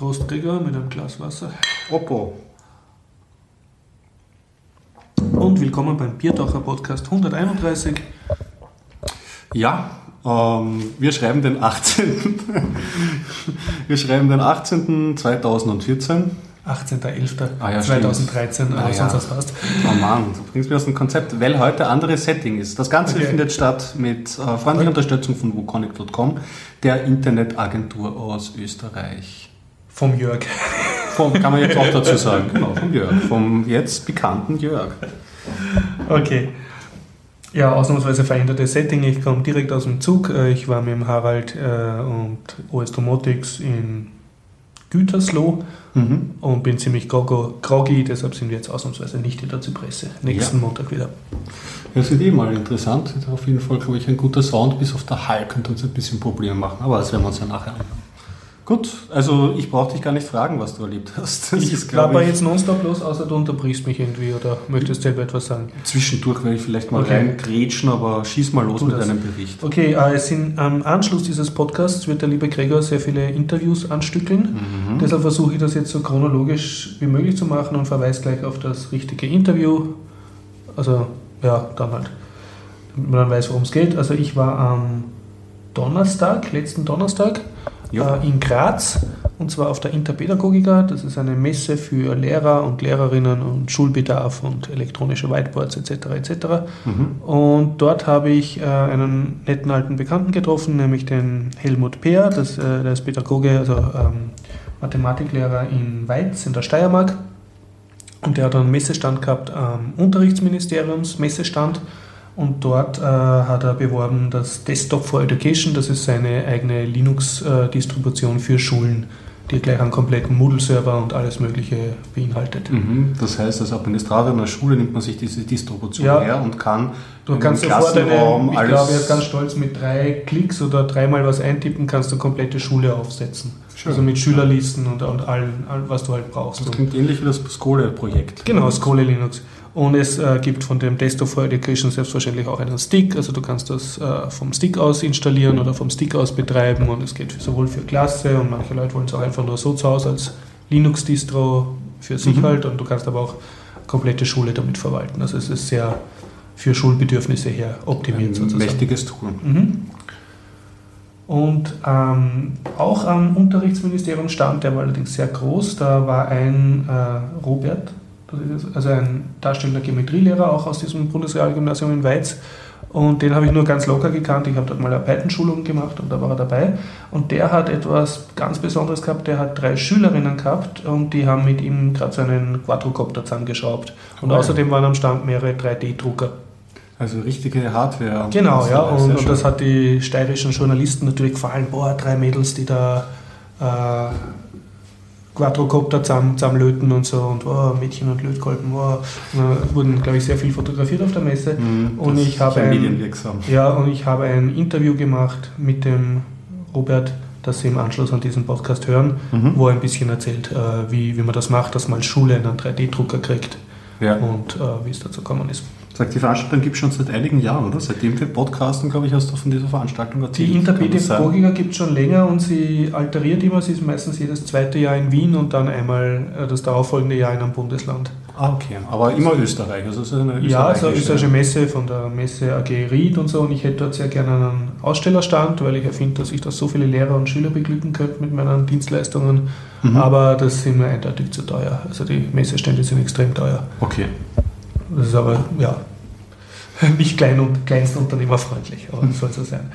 Prost, Gregor, mit einem Glas Wasser. Oppo. Und willkommen beim Biertaucher Podcast 131. Ja, ähm, wir schreiben den 18. wir schreiben den 18. 2014. 18.11.2013, Ah ja, 2013, stimmt. aber Ah sonst ja. was passt. Oh Mann, du bringst mir aus dem Konzept, weil heute anderes Setting ist. Das Ganze Okay. findet statt mit äh, freundlicher Unterstützung von wukonic.com, der Internetagentur aus Österreich. Vom Jörg. Vom, kann man jetzt auch dazu sagen, genau, vom Jörg, vom jetzt bekannten Jörg. Okay. Ja, ausnahmsweise verändertes Setting. Ich komme direkt aus dem Zug. Äh, Ich war mit dem Harald äh, und OS Domotics in Gütersloh Mhm. und bin ziemlich groggy, deshalb sind wir jetzt ausnahmsweise nicht in der Zypresse. Nächsten Montag wieder. Das wird eh mal interessant. Auf jeden Fall, glaube ich, ein guter Sound, bis auf der Hall könnte uns ein bisschen Probleme machen, aber das werden wir uns ja nachher anschauen. Gut, also ich brauche dich gar nicht fragen, was du erlebt hast. Das Ich ist, glaub klapper jetzt nonstop los, außer du unterbrichst mich irgendwie oder möchtest selber etwas sagen. Zwischendurch werde ich vielleicht mal Okay. reingrätschen, aber schieß mal los Tu mit das. deinem Bericht. Okay, äh, es sind, am Anschluss dieses Podcasts wird der liebe Gregor sehr viele Interviews anstückeln. Mhm. Deshalb versuche ich das jetzt so chronologisch wie möglich zu machen und verweise gleich auf das richtige Interview. Also, ja, dann halt, damit man dann weiß, worum es geht. Also, ich war am Donnerstag, letzten Donnerstag. Äh, in Graz und zwar auf der Interpädagogika. Das ist eine Messe für Lehrer und Lehrerinnen und Schulbedarf und elektronische Whiteboards etc. etc. Mhm. Und dort habe ich äh, einen netten alten Bekannten getroffen, nämlich den Helmut Peer, das, äh, der ist Pädagoge, also ähm, Mathematiklehrer in Weiz in der Steiermark. Und der hat einen Messestand gehabt am Unterrichtsministeriums Messestand. Und dort äh, hat er beworben das Desktop for Education, das ist seine eigene Linux-Distribution für Schulen, die gleich einen kompletten Moodle-Server und alles Mögliche beinhaltet. Mhm. Das heißt, als Administrator einer Schule nimmt man sich diese Distribution Ja. her und kann Du in kannst Klassenraum ich alles- glaube, er ist ganz stolz, mit drei Klicks oder dreimal was eintippen, kannst du komplette Schule aufsetzen. Schön. Also mit Schülerlisten und, und allen, all, was du halt brauchst. Das klingt ähnlich wie das Skole-Projekt. genau, Skole Linux. Und es äh, gibt von dem Desktop for Education selbstverständlich auch einen Stick. Also du kannst das äh, vom Stick aus installieren oder vom Stick aus betreiben. Und es geht sowohl für Klasse und manche Leute wollen es auch einfach nur so zu Hause als Linux-Distro für sich Mhm. halt. Und du kannst aber auch komplette Schule damit verwalten. Also es ist sehr für Schulbedürfnisse her optimiert Ein sozusagen. mächtiges Tool. Mhm. Und ähm, auch am Unterrichtsministerium stand, der war allerdings sehr groß, da war ein äh, Robert, also ein darstellender Geometrielehrer, auch aus diesem Bundesrealgymnasium in Weiz. Und den habe ich nur ganz locker gekannt. Ich habe dort mal eine Python-Schulung gemacht und da war er dabei. Und der hat etwas ganz Besonderes gehabt. Der hat drei Schülerinnen gehabt und die haben mit ihm gerade so einen Quadrocopter zusammengeschraubt. Und ja. außerdem waren am Stand mehrere 3D-Drucker. Also richtige Hardware. Genau, ja, und, und das hat die steirischen Journalisten natürlich gefallen. Boah, drei Mädels, die da äh, Quadrocopter zusammen, zusammenlöten und so und oh, Mädchen und Lötkolben. Oh. Und, wurden, glaube ich, sehr viel fotografiert auf der Messe. Mhm, und das ich ist habe ein- medienwirksam. Ja, und ich habe ein Interview gemacht mit dem Robert, das Sie im Anschluss an diesen Podcast hören, Mhm. wo er ein bisschen erzählt, äh, wie, wie man das macht, dass man als Schule einen 3D-Drucker kriegt Ja. und äh, wie es dazu gekommen ist. Sagt, die Veranstaltung gibt es schon seit einigen Jahren, oder? Seitdem wir podcasten, glaube ich, hast du von dieser Veranstaltung erzählt. Die? Interpädagogika gibt es schon länger und sie alteriert immer. Sie ist meistens jedes zweite Jahr in Wien und dann einmal äh, das darauffolgende Jahr in einem Bundesland. Ah, okay. Aber immer Österreich. Also ist eine Ja, so eine österreichische- Messe von der Messe AG Ried und so. Und ich hätte dort sehr gerne einen Ausstellerstand, weil ich ja finde, dass ich da so viele Lehrer und Schüler beglücken könnte mit meinen Dienstleistungen. Mhm. Aber das sind mir eindeutig zu teuer. Also die Messestände sind extrem teuer. Okay. Das ist aber, ja, nicht klein und kleinstunternehmerfreundlich, aber Mhm. soll so sein.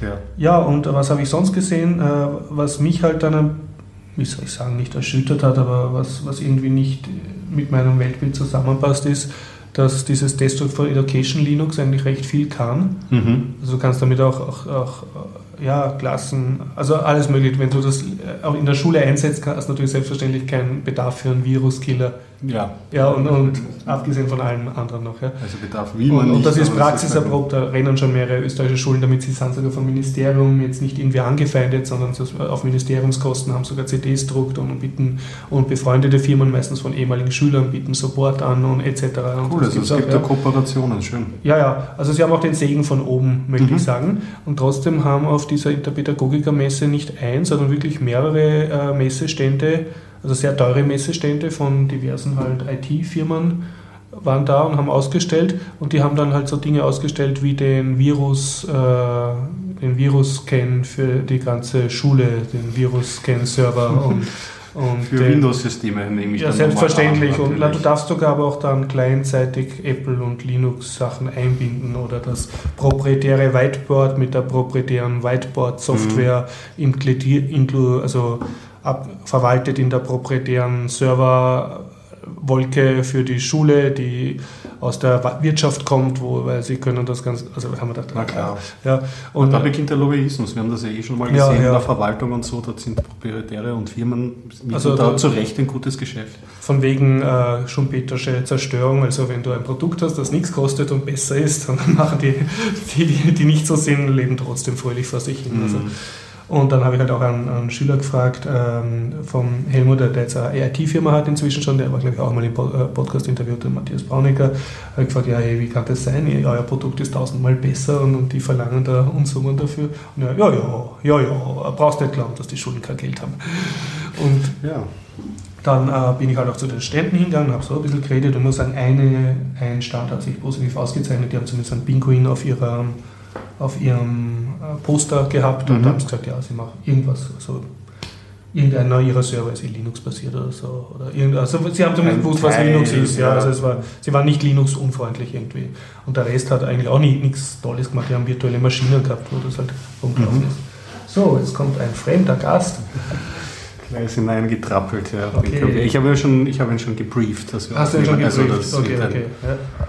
Ja. Ja, und was habe ich sonst gesehen, äh, was mich halt dann, wie soll ich sagen, nicht erschüttert hat, aber was, was irgendwie nicht mit meinem Weltbild zusammenpasst, ist, dass dieses Desktop for Education Linux eigentlich recht viel kann. Mhm. Also du kannst damit auch, auch, auch ja, Klassen, also alles mögliche. Wenn du das äh, auch in der Schule einsetzt, hast du natürlich selbstverständlich keinen Bedarf für einen Viruskiller. Ja. Ja, und, und abgesehen von allem anderen noch. Ja. Also Bedarf will man Und, nicht. und das ist praxiserprobt, da rennen schon mehrere österreichische Schulen damit, sie sind sogar vom Ministerium jetzt nicht irgendwie angefeindet, sondern so auf Ministeriumskosten haben sogar CDs druckt und bieten und befreundete Firmen, meistens von ehemaligen Schülern, bieten Support an und etc. Und Cool, also es auch, gibt ja. da Kooperationen, schön. Ja, ja, also sie haben auch den Segen von oben, möchte Mhm. ich sagen. Und trotzdem haben auf auf dieser Interpädagogiker-Messe nicht ein, sondern wirklich mehrere äh, Messestände, also sehr teure Messestände von diversen halt IT-Firmen waren da und haben ausgestellt. Und die haben dann halt so Dinge ausgestellt wie den Virus, äh, den Virus-Scan für die ganze Schule, den Virus-Scan-Server und und Für Windows-Systeme nehme ich Ja, selbstverständlich. An, und na, du darfst sogar aber auch dann clientseitig Apple und Linux-Sachen einbinden oder das proprietäre Whiteboard mit der proprietären Whiteboard-Software mhm. also ab, verwaltet in der proprietären Server Wolke für die Schule, die aus der Wirtschaft kommt, wo, weil sie können das ganz, also haben wir gedacht, Na klar. Ja, und, da beginnt der Lobbyismus, wir haben das ja eh schon mal gesehen ja, ja. in der Verwaltung und so, dort sind Proprietäre und Firmen also da, da zu Recht ein gutes Geschäft. Von wegen äh, Schumpetersche Zerstörung, also wenn du ein Produkt hast, das nichts kostet und besser ist, dann machen die, die, die nicht so sind, leben trotzdem fröhlich vor sich hin. Also mhm. Und dann habe ich halt auch einen, einen Schüler gefragt ähm, vom Helmut, der jetzt eine EIT-Firma hat inzwischen schon, der war glaube ich auch mal im äh, Podcast interviewt, der Matthias Braunecker, habe gefragt, ja, hey, wie kann das sein? Euer Produkt ist tausendmal besser und, und die verlangen da Unsummen dafür. Und ja, ja, ja, ja, ja, brauchst nicht glauben, dass die Schulen kein Geld haben. Und ja. Dann äh, bin ich halt auch zu den Ständen hingegangen, habe so ein bisschen geredet und muss sagen, eine, ein Stand hat sich positiv ausgezeichnet. Die haben zumindest einen Pinguin auf ihrer auf ihrem Poster gehabt und mhm. haben gesagt, ja, sie machen irgendwas, also irgendeiner ihrer Server ist eh Linux-basiert oder so. Oder irgend, also sie haben zumindest gewusst, was Linux ist. Ja, Also es war, sie waren nicht Linux-unfreundlich irgendwie. Und der Rest hat eigentlich auch nichts Tolles gemacht. Die haben virtuelle Maschinen gehabt, wo das halt rumgelaufen mhm. ist. So, jetzt kommt ein fremder Gast. Gleich hineingetrappelt, ja. Okay. Ich habe, ja schon, ich habe ihn schon gebrieft. Dass wir Hast du ihn schon gebrieft? Also okay, okay.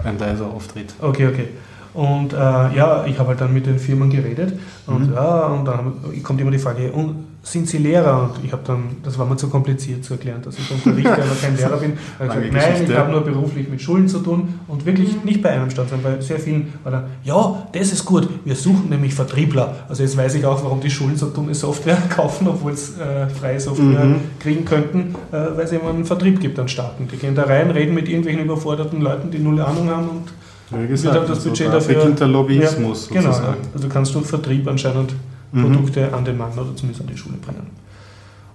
Ein, ein leiser Auftritt. Okay, okay. Und äh, ja, ich habe halt dann mit den Firmen geredet und, mhm. ja, und dann kommt immer die Frage, und sind Sie Lehrer? Und ich habe dann, das war mir zu kompliziert zu erklären, dass ich unterrichte, aber kein Lehrer bin. Ich gesagt, nein, ich habe nur beruflich mit Schulen zu tun und wirklich nicht bei einem Stand, sondern bei sehr vielen war dann, ja, das ist gut, wir suchen nämlich Vertriebler. Also jetzt weiß ich auch, warum die Schulen so dumme Software kaufen, obwohl es äh, freie Software mhm. kriegen könnten, äh, weil es immer einen Vertrieb gibt an Starten. Die gehen da rein, reden mit irgendwelchen überforderten Leuten, die null Ahnung haben und wie gesagt, wird das Budget dafür. beginnt der Lobbyismus ja, genau, sozusagen. Also kannst du Vertrieb anscheinend mhm. Produkte an den Mann oder zumindest an die Schule bringen.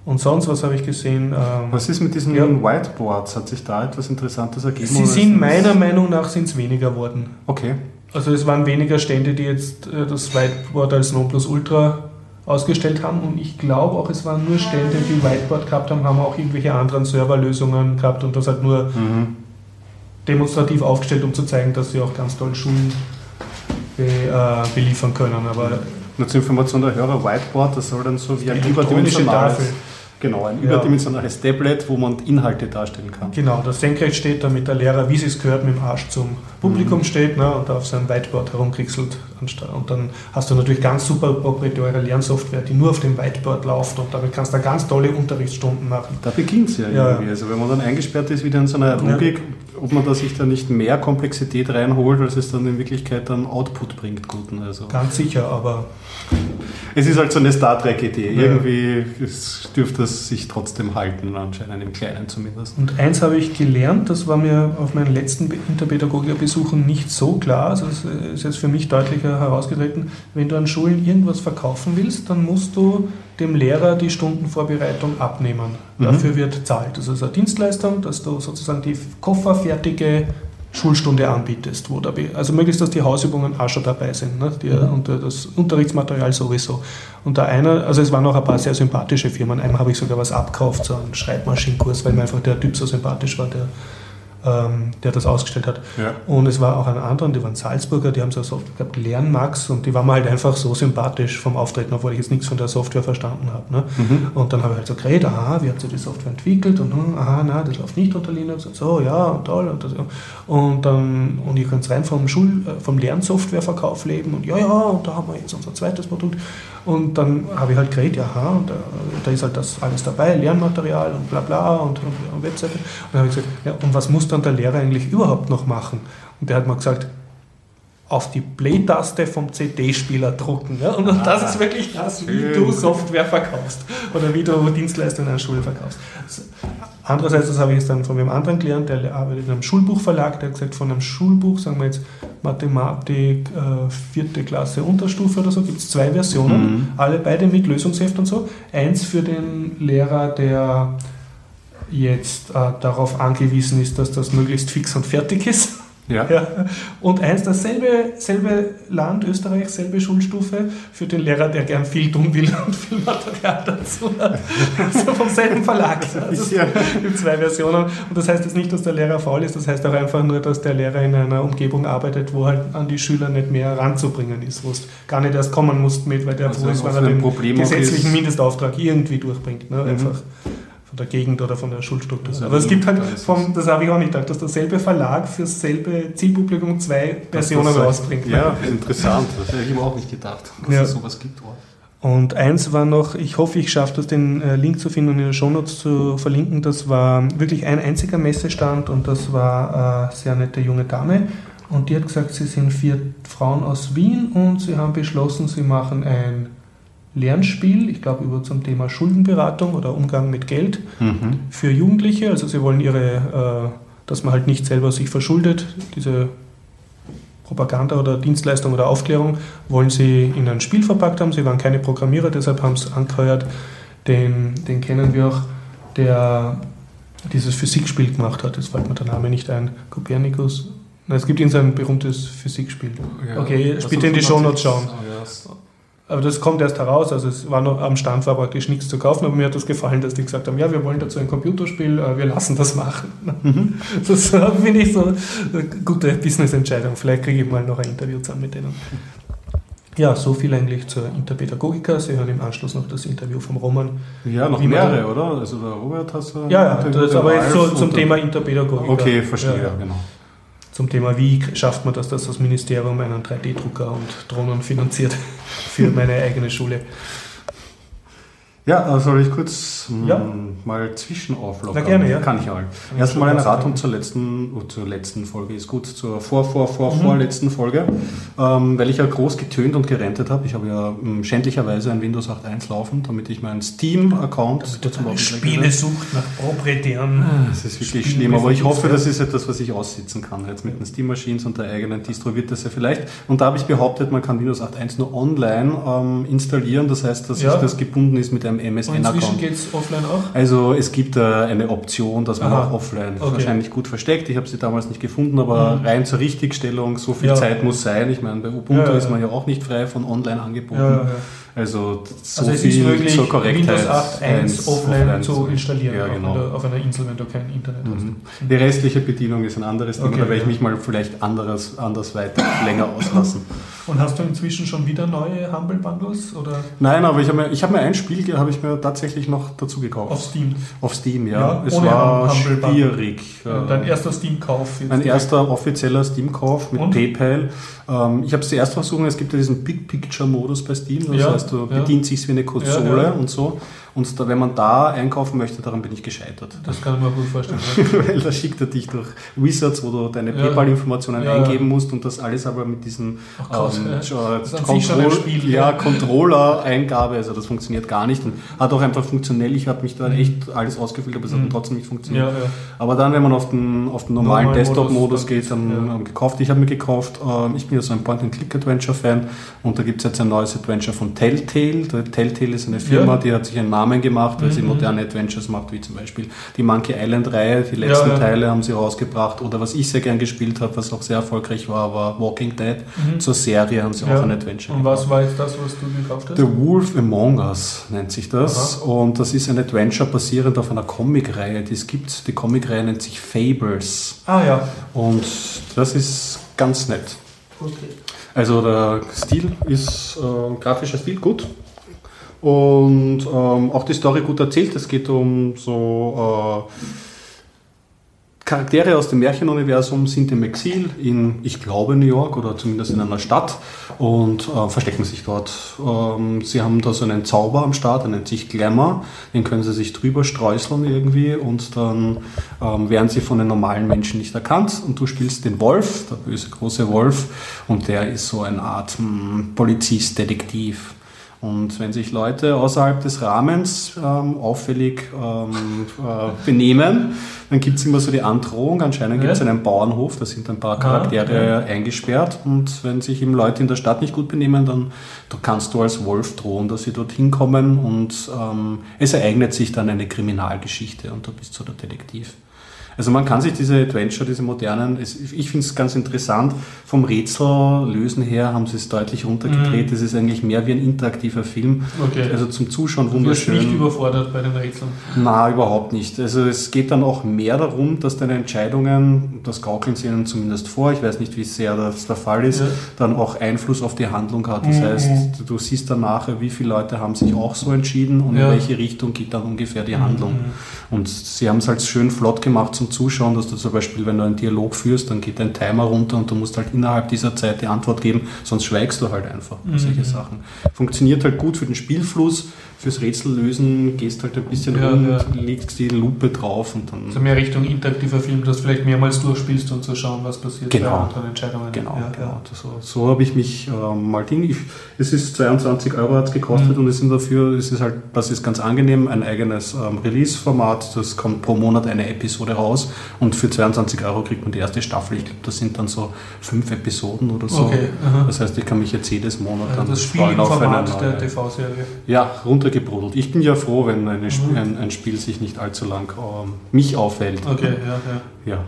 Und sonst, was habe ich gesehen? Ähm, was ist mit diesen ja, Whiteboards? Hat sich da etwas Interessantes ergeben? Sie sind meiner Meinung nach sind's weniger geworden. Okay. Also es waren weniger Stände, die jetzt äh, das Whiteboard als Nonplusultra ausgestellt haben und ich glaube auch, es waren nur Stände, die Whiteboard gehabt haben, haben auch irgendwelche anderen Serverlösungen gehabt und das halt nur mhm demonstrativ aufgestellt, um zu zeigen, dass sie auch ganz toll Schulen be, äh, beliefern können. Aber Nur zur Information der Hörer, Whiteboard, das soll dann so wie ein überdimensionales... Tafel Genau, ein überdimensionales Tablet, wo man Inhalte darstellen kann. Genau, das senkrecht steht, damit der Lehrer, wie sie es gehört, mit dem Arsch zum Publikum mhm. steht ne, und auf seinem Whiteboard herumkriegselt. Und dann hast du natürlich ganz super proprietäre Lernsoftware, die nur auf dem Whiteboard läuft und damit kannst du da ganz tolle Unterrichtsstunden machen. Da beginnt es ja, ja, irgendwie. Also wenn man dann eingesperrt ist, wieder in so einer Logik, ja. ob man da sich da nicht mehr Komplexität reinholt, als es dann in Wirklichkeit dann Output bringt, guten. Also. Ganz sicher, aber es ist halt so eine Star Trek-Idee. Irgendwie dürfte es sich trotzdem halten, anscheinend im Kleinen zumindest. Und eins habe ich gelernt, das war mir auf meinen letzten Interpädagogikerbesuchen nicht so klar, also es ist jetzt für mich deutlicher herausgetreten, wenn du an Schulen irgendwas verkaufen willst, dann musst du dem Lehrer die Stundenvorbereitung abnehmen. Mhm. Dafür wird zahlt. Das ist eine Dienstleistung, dass du sozusagen die kofferfertige Schulstunde anbietest. Wo da, also möglichst, dass die Hausübungen auch schon dabei sind ne? die, mhm. und das Unterrichtsmaterial sowieso. Und da einer, also es waren auch ein paar sehr sympathische Firmen. Einem habe ich sogar was abgekauft, so einen Schreibmaschinenkurs, weil mir einfach der Typ so sympathisch war, der ähm, der das ausgestellt hat. Ja. Und es war auch ein anderer, die waren Salzburger, die haben so eine Software gehabt, Lernmax, und die waren mir halt einfach so sympathisch vom Auftreten, obwohl ich jetzt nichts von der Software verstanden habe. Ne? Mhm. Und dann habe ich halt so geredet, aha, wie habt ihr die Software entwickelt? Und hm, aha, na, das läuft nicht unter Linux. Und so, ja, toll. Und, das, und dann, und ihr könnt rein vom Schul-, äh, vom Lernsoftwareverkauf leben und ja, ja, und da haben wir jetzt unser zweites Produkt. Und dann habe ich halt geredet, ja, und da, da, ist halt das alles dabei, Lernmaterial und bla bla und, und, und Webseite. Und dann habe ich gesagt, ja, und was muss dann der Lehrer eigentlich überhaupt noch machen? Und der hat mal gesagt, auf die Play-Taste vom CD-Spieler drucken. Ja? Und das ist wirklich das, wie du Software verkaufst oder wie du Dienstleistungen an Schule verkaufst. Andererseits, das habe ich jetzt dann von einem anderen gelernt, der arbeitet in einem Schulbuchverlag, der hat gesagt, von einem Schulbuch, sagen wir jetzt Mathematik, äh, vierte Klasse Unterstufe oder so, gibt es zwei Versionen, mhm. alle beide mit Lösungsheft und so. Eins für den Lehrer, der jetzt äh, darauf angewiesen ist, dass das möglichst fix und fertig ist. Ja. ja. Und eins, dasselbe selbe Land, Österreich, selbe Schulstufe für den Lehrer, der gern viel tun will und viel Material dazu hat. Also vom selben Verlag. Also in zwei Versionen. Und das heißt jetzt nicht, dass der Lehrer faul ist, das heißt auch einfach nur, dass der Lehrer in einer Umgebung arbeitet, wo halt an die Schüler nicht mehr ranzubringen ist, wo es gar nicht erst kommen muss mit, weil der also froh ist, er den Problem gesetzlichen Mindestauftrag irgendwie durchbringt. Ne? Mhm. Von der Gegend oder von der Schulstruktur. Aber es gibt halt, vom, das habe ich auch nicht gedacht, dass derselbe Verlag für dasselbe Zielpublikum zwei Versionen rausbringt. Ja, interessant. Das hätte ich mir auch nicht gedacht, dass ja. es sowas gibt. Und eins war noch, ich hoffe, ich schaffe das, den äh, Link zu finden und in den Shownotes zu verlinken. Das war wirklich ein einziger Messestand und das war eine sehr nette junge Dame. Und die hat gesagt, sie sind vier Frauen aus Wien und sie haben beschlossen, sie machen ein Lernspiel, ich glaube über zum Thema Schuldenberatung oder Umgang mit Geld mhm. für Jugendliche. Also sie wollen ihre, äh, dass man halt nicht selber sich verschuldet, diese Propaganda oder Dienstleistung oder Aufklärung wollen sie in ein Spiel verpackt haben. Sie waren keine Programmierer, deshalb haben sie angeheuert, den, den kennen wir auch, der dieses Physikspiel gemacht hat. Jetzt fällt mir der Name nicht ein. Kopernikus. es gibt ihn so ein berühmtes Physikspiel. Ja, okay, bitte in die Shownotes schauen. Ja, aber das kommt erst heraus, also es war noch am Stand war praktisch nichts zu kaufen, aber mir hat das gefallen, dass die gesagt haben, ja, wir wollen dazu ein Computerspiel, äh, wir lassen das machen. Mhm. Das finde ich so eine gute Business-Entscheidung. Vielleicht kriege ich mal noch ein Interview zusammen mit denen. Ja, so viel eigentlich zur Interpädagogika. Sie hören im Anschluss noch das Interview vom Roman. Ja, noch mehrere, oder? Also der Robert hast du. Ja, ja, das aber jetzt so zum Thema Interpädagogika. Okay, verstehe, ja, ja. genau zum Thema, wie schafft man das, dass das Ministerium einen 3D-Drucker und Drohnen finanziert für meine eigene Schule. Ja, soll ich kurz hm, ja. mal zwischenauflockern? Na gerne, ja. Kann ich auch. Erstmal eine Ratung zur letzten, oh, zur letzten Folge ist gut, zur vor, vor, vor, mhm. vorletzten Folge, ähm, weil ich ja groß getönt und gerentet habe. Ich habe ja ähm, schändlicherweise ein Windows 8.1 laufen, damit ich meinen Steam-Account zum Spiele sucht nach proprietären. Ah, das ist wirklich schlimm, aber ich hoffe, das ist etwas, was ich aussitzen kann. Jetzt mit den Steam Machines und der eigenen Distro wird das ja vielleicht. Und da habe ich behauptet, man kann Windows 8.1 nur online ähm, installieren. Das heißt, dass ja. das gebunden ist mit einem einem MSN-Account. Inzwischen geht es offline auch? Also es gibt äh, eine Option, dass man Aha. auch offline okay. wahrscheinlich gut versteckt. Ich habe sie damals nicht gefunden, aber mhm. rein zur Richtigstellung, so viel ja. Zeit muss sein. Ich meine, bei Ubuntu ja, ja, ist man ja auch nicht frei von Online-Angeboten. Also so also viel möglich, zur Korrektheit. Windows 8.1 offline, offline zu installieren ja, genau. auf, auf, einer Insel, wenn du kein Internet mhm. hast. Die restliche Bedienung ist ein anderes Thema, okay, da werde ich mich mal vielleicht anderes, anders weiter länger auslassen. Und hast du inzwischen schon wieder neue Humble Bundles? Oder? Nein, aber ich habe mir, hab mir ein Spiel habe ich mir tatsächlich noch dazu gekauft. Auf Steam? Auf Steam, ja. ja es war schwierig. Dein erster Steam-Kauf? Mein erster offizieller Steam-Kauf mit Und? PayPal. Ähm, ich habe es zuerst versucht, es gibt ja diesen Big Picture-Modus bei Steam, das ja, du ja. bedienst dich wie eine Konsole ja, und so. Und da, wenn man da einkaufen möchte, daran bin ich gescheitert. Das kann ich mir gut vorstellen. Weil da schickt er dich durch Wizards, wo du deine ja. PayPal-Informationen ja. eingeben musst und das alles aber mit diesem ähm, Control ja, Controller-Eingabe, also das funktioniert gar nicht und hat auch einfach funktionell. Ich habe mich da mhm. echt alles ausgefüllt, aber es mhm. hat trotzdem nicht funktioniert. Ja, aber dann, wenn man auf den, auf den normalen Normal Desktop-Modus geht, dann ähm, gekauft. Ich habe mir gekauft, ähm, ich bin ja so ein Point-and-Click-Adventure-Fan und da gibt es jetzt ein neues Adventure von Telltale. Telltale ist eine Firma, die hat sich einen Namen Namen gemacht, weil mhm. sie moderne Adventures macht, wie zum Beispiel die Monkey Island-Reihe. Die letzten ja, ja. Teile haben sie rausgebracht. Oder was ich sehr gern gespielt habe, was auch sehr erfolgreich war, war Walking Dead. Mhm. Zur Serie haben sie ja. auch ein Adventure Und was war jetzt das, was du gekauft hast? The Wolf Among Us nennt sich das. Aha. Und das ist ein Adventure basierend auf einer Comicreihe, die es gibt. Die Comicreihe nennt sich Fables. Ah ja. Und das ist ganz nett. Okay. Also der Stil ist, äh, grafischer Stil gut, und ähm, auch die Story gut erzählt. Es geht um so äh, Charaktere aus dem Märchenuniversum sind im Exil in, ich glaube, New York oder zumindest in einer Stadt und äh, verstecken sich dort. Ähm, sie haben da so einen Zauber am Start, der nennt sich Glamour. Den können sie sich drüber streuseln irgendwie und dann ähm, werden sie von den normalen Menschen nicht erkannt. Und du spielst den Wolf, der böse große Wolf, und der ist so eine Art hm, Polizist, Detektiv Und wenn sich Leute außerhalb des Rahmens ähm, auffällig ähm, äh, benehmen, dann gibt es immer so die Androhung. Anscheinend gibt es einen Bauernhof, da sind ein paar Charaktere ah, eingesperrt. Und wenn sich eben Leute in der Stadt nicht gut benehmen, dann kannst du als Wolf drohen, dass sie dorthin kommen und ähm, es ereignet sich dann eine Kriminalgeschichte und du bist so der Detektiv. Also man kann sich diese Adventure, diese modernen, ich finde es ganz interessant, vom Rätsellösen her haben sie es deutlich runtergedreht. Es mm. ist eigentlich mehr wie ein interaktiver Film. Okay. Also zum Zuschauen wunderschön. Du bist nicht überfordert bei den Rätseln? Na, überhaupt nicht. Also es geht dann auch mehr darum, dass deine Entscheidungen, das gaukeln sie ihnen zumindest vor, ich weiß nicht, wie sehr das der Fall ist, ja. dann auch Einfluss auf die Handlung hat. Das mhm. heißt, du siehst dann nachher, wie viele Leute haben sich auch so entschieden und ja. in welche Richtung geht dann ungefähr die Handlung. Mhm. Und sie haben es halt schön flott gemacht zum Zuschauen, dass du zum Beispiel, wenn du einen Dialog führst, dann geht dein Timer runter und du musst halt innerhalb dieser Zeit die Antwort geben, sonst schweigst du halt einfach. Mhm. Solche Sachen. Funktioniert halt gut für den Spielfluss, fürs Rätsel lösen, gehst halt ein bisschen ja, rum, ja. legst die Lupe drauf und dann. Also mehr Richtung interaktiver Film, dass du vielleicht mehrmals durchspielst und zu schauen, was passiert genau. bei Entscheidungen. Genau, ja, genau. So, so habe ich mich ähm, mal Ding. Ich, es ist 22 Euro hat es gekostet mhm. und es sind dafür, es ist halt, das ist ganz angenehm, ein eigenes ähm, Release-Format. Das kommt pro Monat eine Episode raus und für 22 Euro kriegt man die erste Staffel. Ich glaube, das sind dann so fünf Episoden oder so. Okay, das heißt, ich kann mich jetzt jedes Monat dann das freuen auf eine neue. der TV-Serie. Ja, runter runtergebrodelt. Ich bin ja froh, wenn mhm. ein, ein, Spiel sich nicht allzu lang ähm, mich aufhält. Okay, ja, ja. ja.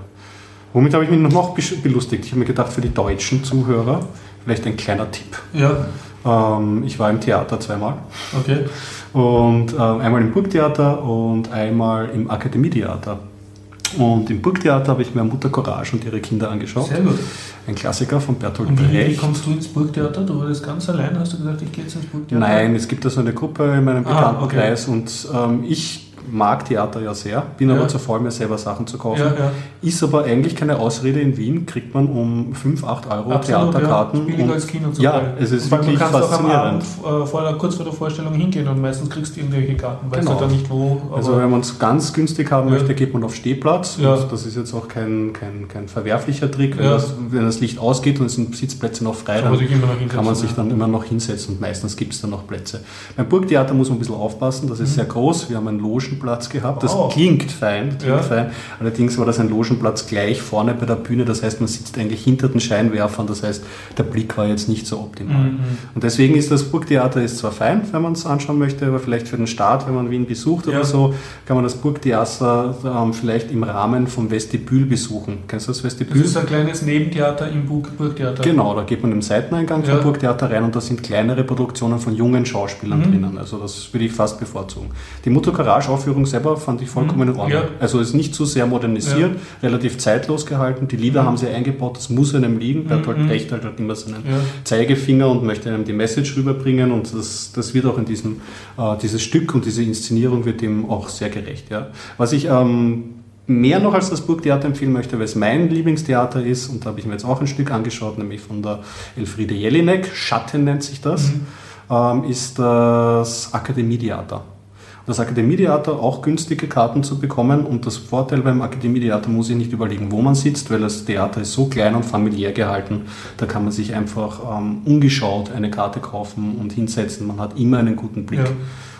Womit habe ich mich noch belustigt? Ich habe mir gedacht, für die deutschen Zuhörer vielleicht ein kleiner Tipp. Ja. Ähm, ich war im Theater zweimal. Okay. Und äh, einmal im Burgtheater und einmal im Akademietheater. Und im Burgtheater habe ich mir Mutter Courage und ihre Kinder angeschaut. Sehr gut. Ein Klassiker von Bertolt und wie, Brecht. Wie kommst du ins Burgtheater? Du warst ganz allein, hast du gesagt, ich gehe jetzt ins Burgtheater? Nein, es gibt da so eine Gruppe in meinem Bekanntenkreis ah, okay. und ähm, ich mag Theater ja sehr, bin ja. aber zu voll, mir selber Sachen zu kaufen. Ja, ja. Ist aber eigentlich keine Ausrede. In Wien kriegt man um 5, 8 Euro Absolut, Theaterkarten. Ja, als Kino zum Ja, es ist Weil wirklich du kannst faszinierend. Auch am Abend, äh, vor, kurz vor der Vorstellung hingehen und meistens kriegst du irgendwelche Karten, weißt genau. du da nicht wo. Also wenn man es ganz günstig haben möchte, geht man auf Stehplatz. Und das ist jetzt auch kein, kein, kein verwerflicher Trick. Wenn, das, wenn das Licht ausgeht und es sind Sitzplätze noch frei, dann kann man sich dann immer noch hinsetzen und meistens gibt es dann noch Plätze. Beim Burgtheater muss man ein bisschen aufpassen, das ist mhm. sehr groß. Wir haben einen Logenplatz gehabt. Das oh. klingt fein, klingt ja. fein. Allerdings war das ein Logenplatz gleich vorne bei der Bühne. Das heißt, man sitzt eigentlich hinter den Scheinwerfern. Das heißt, der Blick war jetzt nicht so optimal. Mhm. Und deswegen ist das Burgtheater ist zwar fein, wenn man es anschauen möchte, aber vielleicht für den Start, wenn man Wien besucht ja. oder so, kann man das Burgtheater ähm, vielleicht im Rahmen vom Vestibül besuchen. Kennst du das Vestibül? Das ist ein kleines Nebentheater im Burgtheater. Genau, da geht man im Seiteneingang ja. vom Burgtheater rein und da sind kleinere Produktionen von jungen Schauspielern mhm. drinnen. Also das würde ich fast bevorzugen. Die Mutter Courage Aufführung selber fand ich vollkommen in Ordnung. Ja. Also ist nicht zu sehr modernisiert, ja. relativ zeitlos gehalten. Die Lieder mhm. haben sie eingebaut, das muss einem liegen. Bertolt mhm. Brecht halt, halt immer seinen ja. Zeigefinger und möchte einem die Message rüberbringen und das, das wird auch in diesem, äh, dieses Stück und diese Inszenierung wird dem auch sehr gerecht. Ja. Was ich ähm, mehr noch als das Burgtheater empfehlen möchte, weil es mein Lieblingstheater ist, und da habe ich mir jetzt auch ein Stück angeschaut, nämlich von der Elfriede Jelinek, Schatten nennt sich das, mhm. ähm, ist das Akademietheater das Akademietheater auch günstige Karten zu bekommen. Und das Vorteil beim Akademietheater muss ich nicht überlegen, wo man sitzt, weil das Theater ist so klein und familiär gehalten. Da kann man sich einfach ähm, ungeschaut eine Karte kaufen und hinsetzen. Man hat immer einen guten Blick. Ja.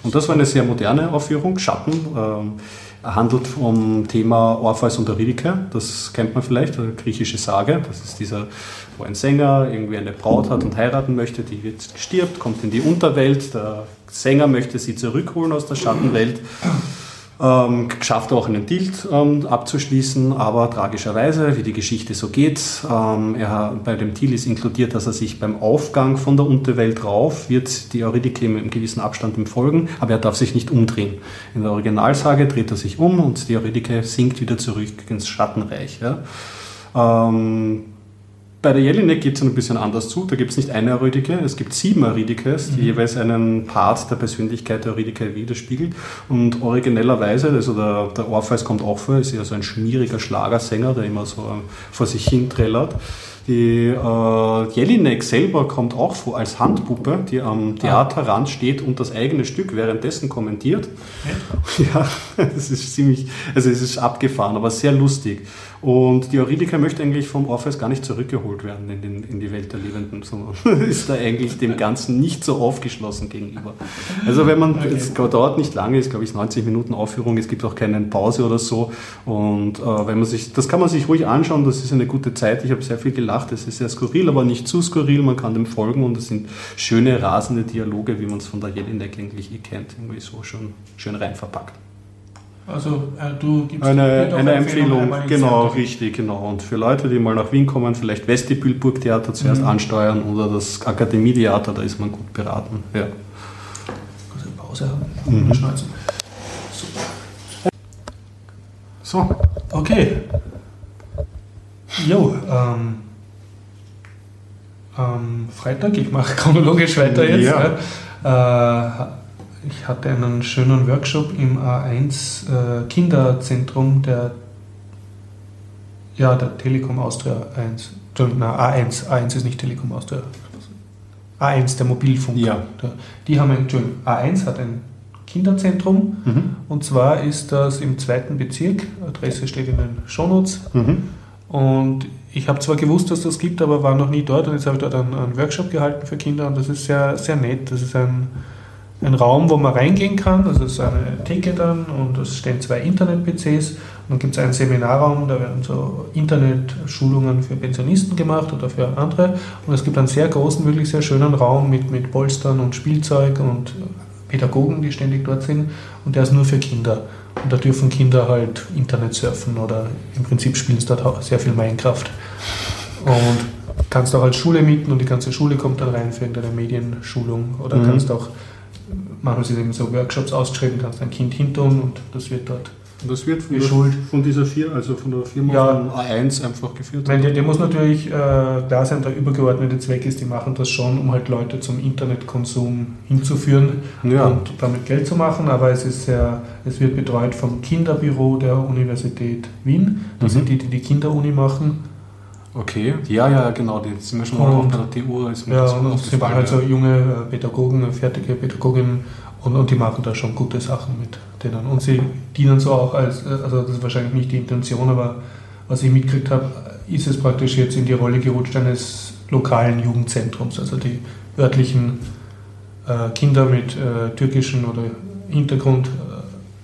Und das war eine sehr moderne Aufführung, Schatten. Ähm, handelt vom Thema Orpheus und Eurydike. Das kennt man vielleicht, eine griechische Sage. Das ist dieser, wo ein Sänger irgendwie eine Braut hat und heiraten möchte, die wird stirbt, kommt in die Unterwelt, der Sänger möchte sie zurückholen aus der Schattenwelt. Ähm, schafft auch einen Deal ähm, abzuschließen, aber tragischerweise, wie die Geschichte so geht, ähm, er, bei dem Deal ist inkludiert, dass er sich beim Aufgang von der Unterwelt rauf, wird die Eurydike mit einem gewissen Abstand ihm folgen, aber er darf sich nicht umdrehen. In der Originalsage dreht er sich um und die Eurydike sinkt wieder zurück ins Schattenreich. Ja. Ähm, bei der Jelinek geht es ein bisschen anders zu. Da gibt es nicht eine Euridike, es gibt sieben Euridikes, die mhm. jeweils einen Part der Persönlichkeit der Euridike widerspiegelt. Und originellerweise, also der, der Orpheus kommt auch vor, ist ja so ein schmieriger Schlagersänger, der immer so vor sich hin trällert. Die äh, Jelinek selber kommt auch vor als Handpuppe, die am Theaterrand steht und das eigene Stück währenddessen kommentiert. Ja, es ist ziemlich, also es ist abgefahren, aber sehr lustig. Und die Eurydike möchte eigentlich vom Orpheus gar nicht zurückgeholt werden in, den, in die Welt der Lebenden, sondern ist da eigentlich dem Ganzen nicht so aufgeschlossen gegenüber. Also wenn man, es dauert nicht lange, ist glaube ich 90 Minuten Aufführung, es gibt auch keine Pause oder so und äh, wenn man sich, das kann man sich ruhig anschauen, das ist eine gute Zeit, ich habe sehr viel gelacht, es ist sehr skurril, aber nicht zu skurril, man kann dem folgen und es sind schöne, rasende Dialoge, wie man es von der Jelinek eigentlich eh kennt, irgendwie so schon schön rein verpackt. Also äh, du gibst eine, eine Empfehlung, genau, richtig, genau. Und für Leute, die mal nach Wien kommen, vielleicht Vestibülburgtheater zuerst mhm. ansteuern oder das Akademietheater, da ist man gut beraten. Ja. Kurz eine Pause haben, mhm. schneuzen. So. Okay. Jo, ähm, ähm, Freitag, ich mache chronologisch weiter jetzt. Ja. Äh, ich hatte einen schönen Workshop im A1 äh, Kinderzentrum der, ja, der Telekom Austria 1. Na, A1, A1 ist nicht Telekom Austria. A1, der Mobilfunk. Ja. Die haben ein, Entschuldigung, A1 hat ein Kinderzentrum mhm. und zwar ist das im zweiten Bezirk, Adresse steht in den Shownotes. Mhm. Und ich habe zwar gewusst, dass das gibt, aber war noch nie dort und jetzt habe ich dort einen, einen Workshop gehalten für Kinder und das ist sehr, sehr nett. Das ist ein ein Raum, wo man reingehen kann. Das ist eine Theke dann und es stehen zwei Internet-PCs. Und dann gibt es einen Seminarraum, da werden so Internet-Schulungen für Pensionisten gemacht oder für andere. Und es gibt einen sehr großen, wirklich sehr schönen Raum mit, mit Polstern und Spielzeug und Pädagogen, die ständig dort sind. Und der ist nur für Kinder. Und da dürfen Kinder halt Internet surfen oder im Prinzip spielen sie dort auch sehr viel Minecraft. Und kannst auch als Schule mieten und die ganze Schule kommt dann rein für eine Medienschulung oder mhm. kannst auch manchmal sind eben so Workshops ausgeschrieben, kannst ein Kind hintun und das wird dort das wird von, der, von dieser Firma, also von der Firma ja, von A1 einfach geführt? Nein, der, der muss natürlich äh, klar sein, der übergeordnete Zweck ist, die machen das schon, um halt Leute zum Internetkonsum hinzuführen ja. und damit Geld zu machen, aber es ist sehr, es wird betreut vom Kinderbüro der Universität Wien. Das mhm. sind die, die die Kinderuni machen Okay, ja, ja, genau, die sind wir schon mal auf der TU. Ist ja, und es sind halt so junge Pädagogen, fertige Pädagoginnen und, und die machen da schon gute Sachen mit denen. Und sie dienen so auch als, äh, also das ist wahrscheinlich nicht die Intention, aber was ich mitgekriegt habe, ist es praktisch jetzt in die Rolle gerutscht eines lokalen Jugendzentrums. Also die örtlichen äh, Kinder mit äh, türkischen oder Hintergrund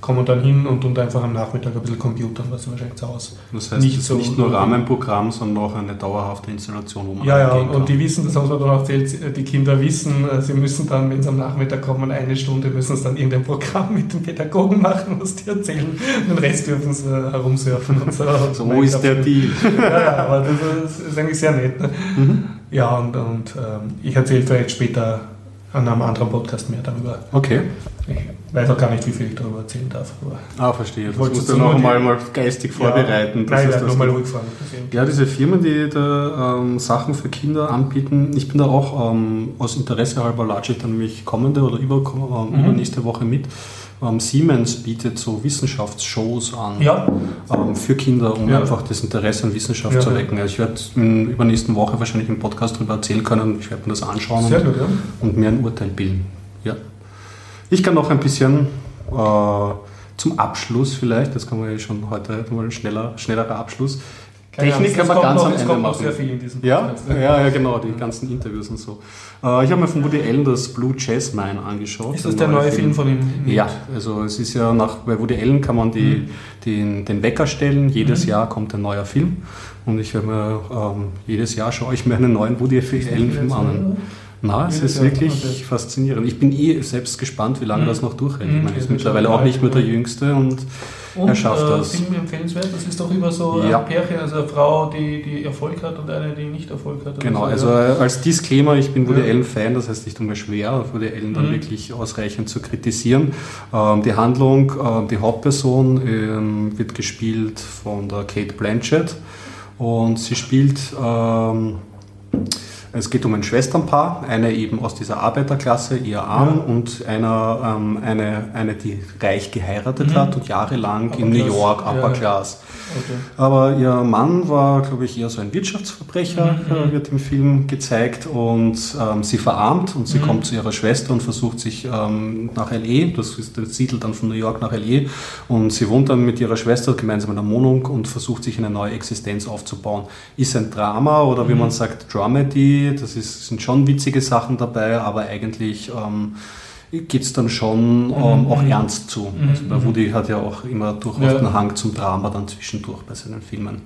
kommen dann hin und tun einfach am Nachmittag ein bisschen computern, was wahrscheinlich zu Hause. Das heißt, nicht, so nicht nur Rahmenprogramm, sondern auch eine dauerhafte Installation, wo man Ja, ja, und, die wissen, das haben wir dann auch erzählt, die Kinder wissen, äh, sie müssen dann, wenn sie am Nachmittag kommen, eine Stunde, müssen sie dann irgendein Programm mit dem Pädagogen machen, was die erzählen. Den Rest dürfen sie herumsurfen und so. so ist der Deal. ja, ja, aber das ist eigentlich sehr nett. Ne? Mhm. Ja, und, und ähm, ich erzähle vielleicht später an einem anderen Podcast mehr darüber. Okay. Ich weiß auch gar nicht, wie viel ich darüber erzählen darf. ah, verstehe. Das musst du noch mal, mal geistig vorbereiten. Ja, nein, nein, nochmal rückfragen. Ja, diese Firmen, die da ähm, Sachen für Kinder anbieten, ich bin da auch ähm, aus Interesse halber lade ich dann mich kommende oder über, ähm, mhm. übernächste Woche mit. Ähm, Siemens bietet so Wissenschaftsshows an ja. ähm, für Kinder, um ja. einfach das Interesse an Wissenschaft ja, zu wecken. Also ich werde in übernächsten Woche wahrscheinlich im Podcast darüber erzählen können. Ich werde mir das anschauen und, gut, und, mir ein Urteil bilden. Ja. Ich kann noch ein bisschen äh, zum Abschluss vielleicht, das kann man ja schon heute mal schneller, schnellerer Abschluss, Technik kann man ganz noch, am Ende machen. sehr viel in diesem. Ja, ja, ja, genau, die ganzen Interviews und so. Äh, ich habe mir von Woody Allen das Blue Jasmine angeschaut. Ist das der neue Film, Film von ihm? Ja, also es ist ja nach, bei Woody Allen kann man die, mhm. den, den Wecker stellen, jedes mhm. Jahr kommt ein neuer Film und ich werde mir ähm, jedes Jahr schaue ich mir einen neuen Woody Allen Film an. Na, es ist wirklich faszinierend. Ich bin eh selbst gespannt, wie lange mhm. das noch durchhält. Ich meine, er ist mittlerweile auch nicht mehr der Jüngste und, und er schafft äh, das. Film empfehlenswert, das ist doch über so ja. ein Pärchen, also eine Frau, die, die Erfolg hat und eine, die nicht Erfolg hat. Genau, so. also ja. als Disclaimer, ich bin Woody ja. Allen-Fan, das heißt, ich tue mir schwer, Woody Allen dann mhm. wirklich ausreichend zu kritisieren. Ähm, die Handlung, äh, die Hauptperson ähm, wird gespielt von der Kate Blanchett und sie spielt... Ähm, Es geht um ein Schwesternpaar, eine eben aus dieser Arbeiterklasse, eher arm, ja. und einer, ähm, eine, eine, die reich geheiratet mhm. hat und jahrelang in New York, Upper ja. Class. Okay. Aber ihr Mann war, glaube ich, eher so ein Wirtschaftsverbrecher, mhm. Äh, wird im Film gezeigt, und ähm, sie verarmt und sie mhm. kommt zu ihrer Schwester und versucht sich ähm, nach L.E., das, ist, das siedelt dann von New York nach L.E., und sie wohnt dann mit ihrer Schwester gemeinsam in einer Wohnung und versucht sich eine neue Existenz aufzubauen. Ist ein Drama oder wie mhm. man sagt, Dramedy, das ist, sind schon witzige Sachen dabei, aber eigentlich ähm, geht es dann schon ähm, auch mhm. ernst zu. Mhm. Also der Woody hat ja auch immer durchaus ja. den Hang zum Drama dann zwischendurch bei seinen Filmen.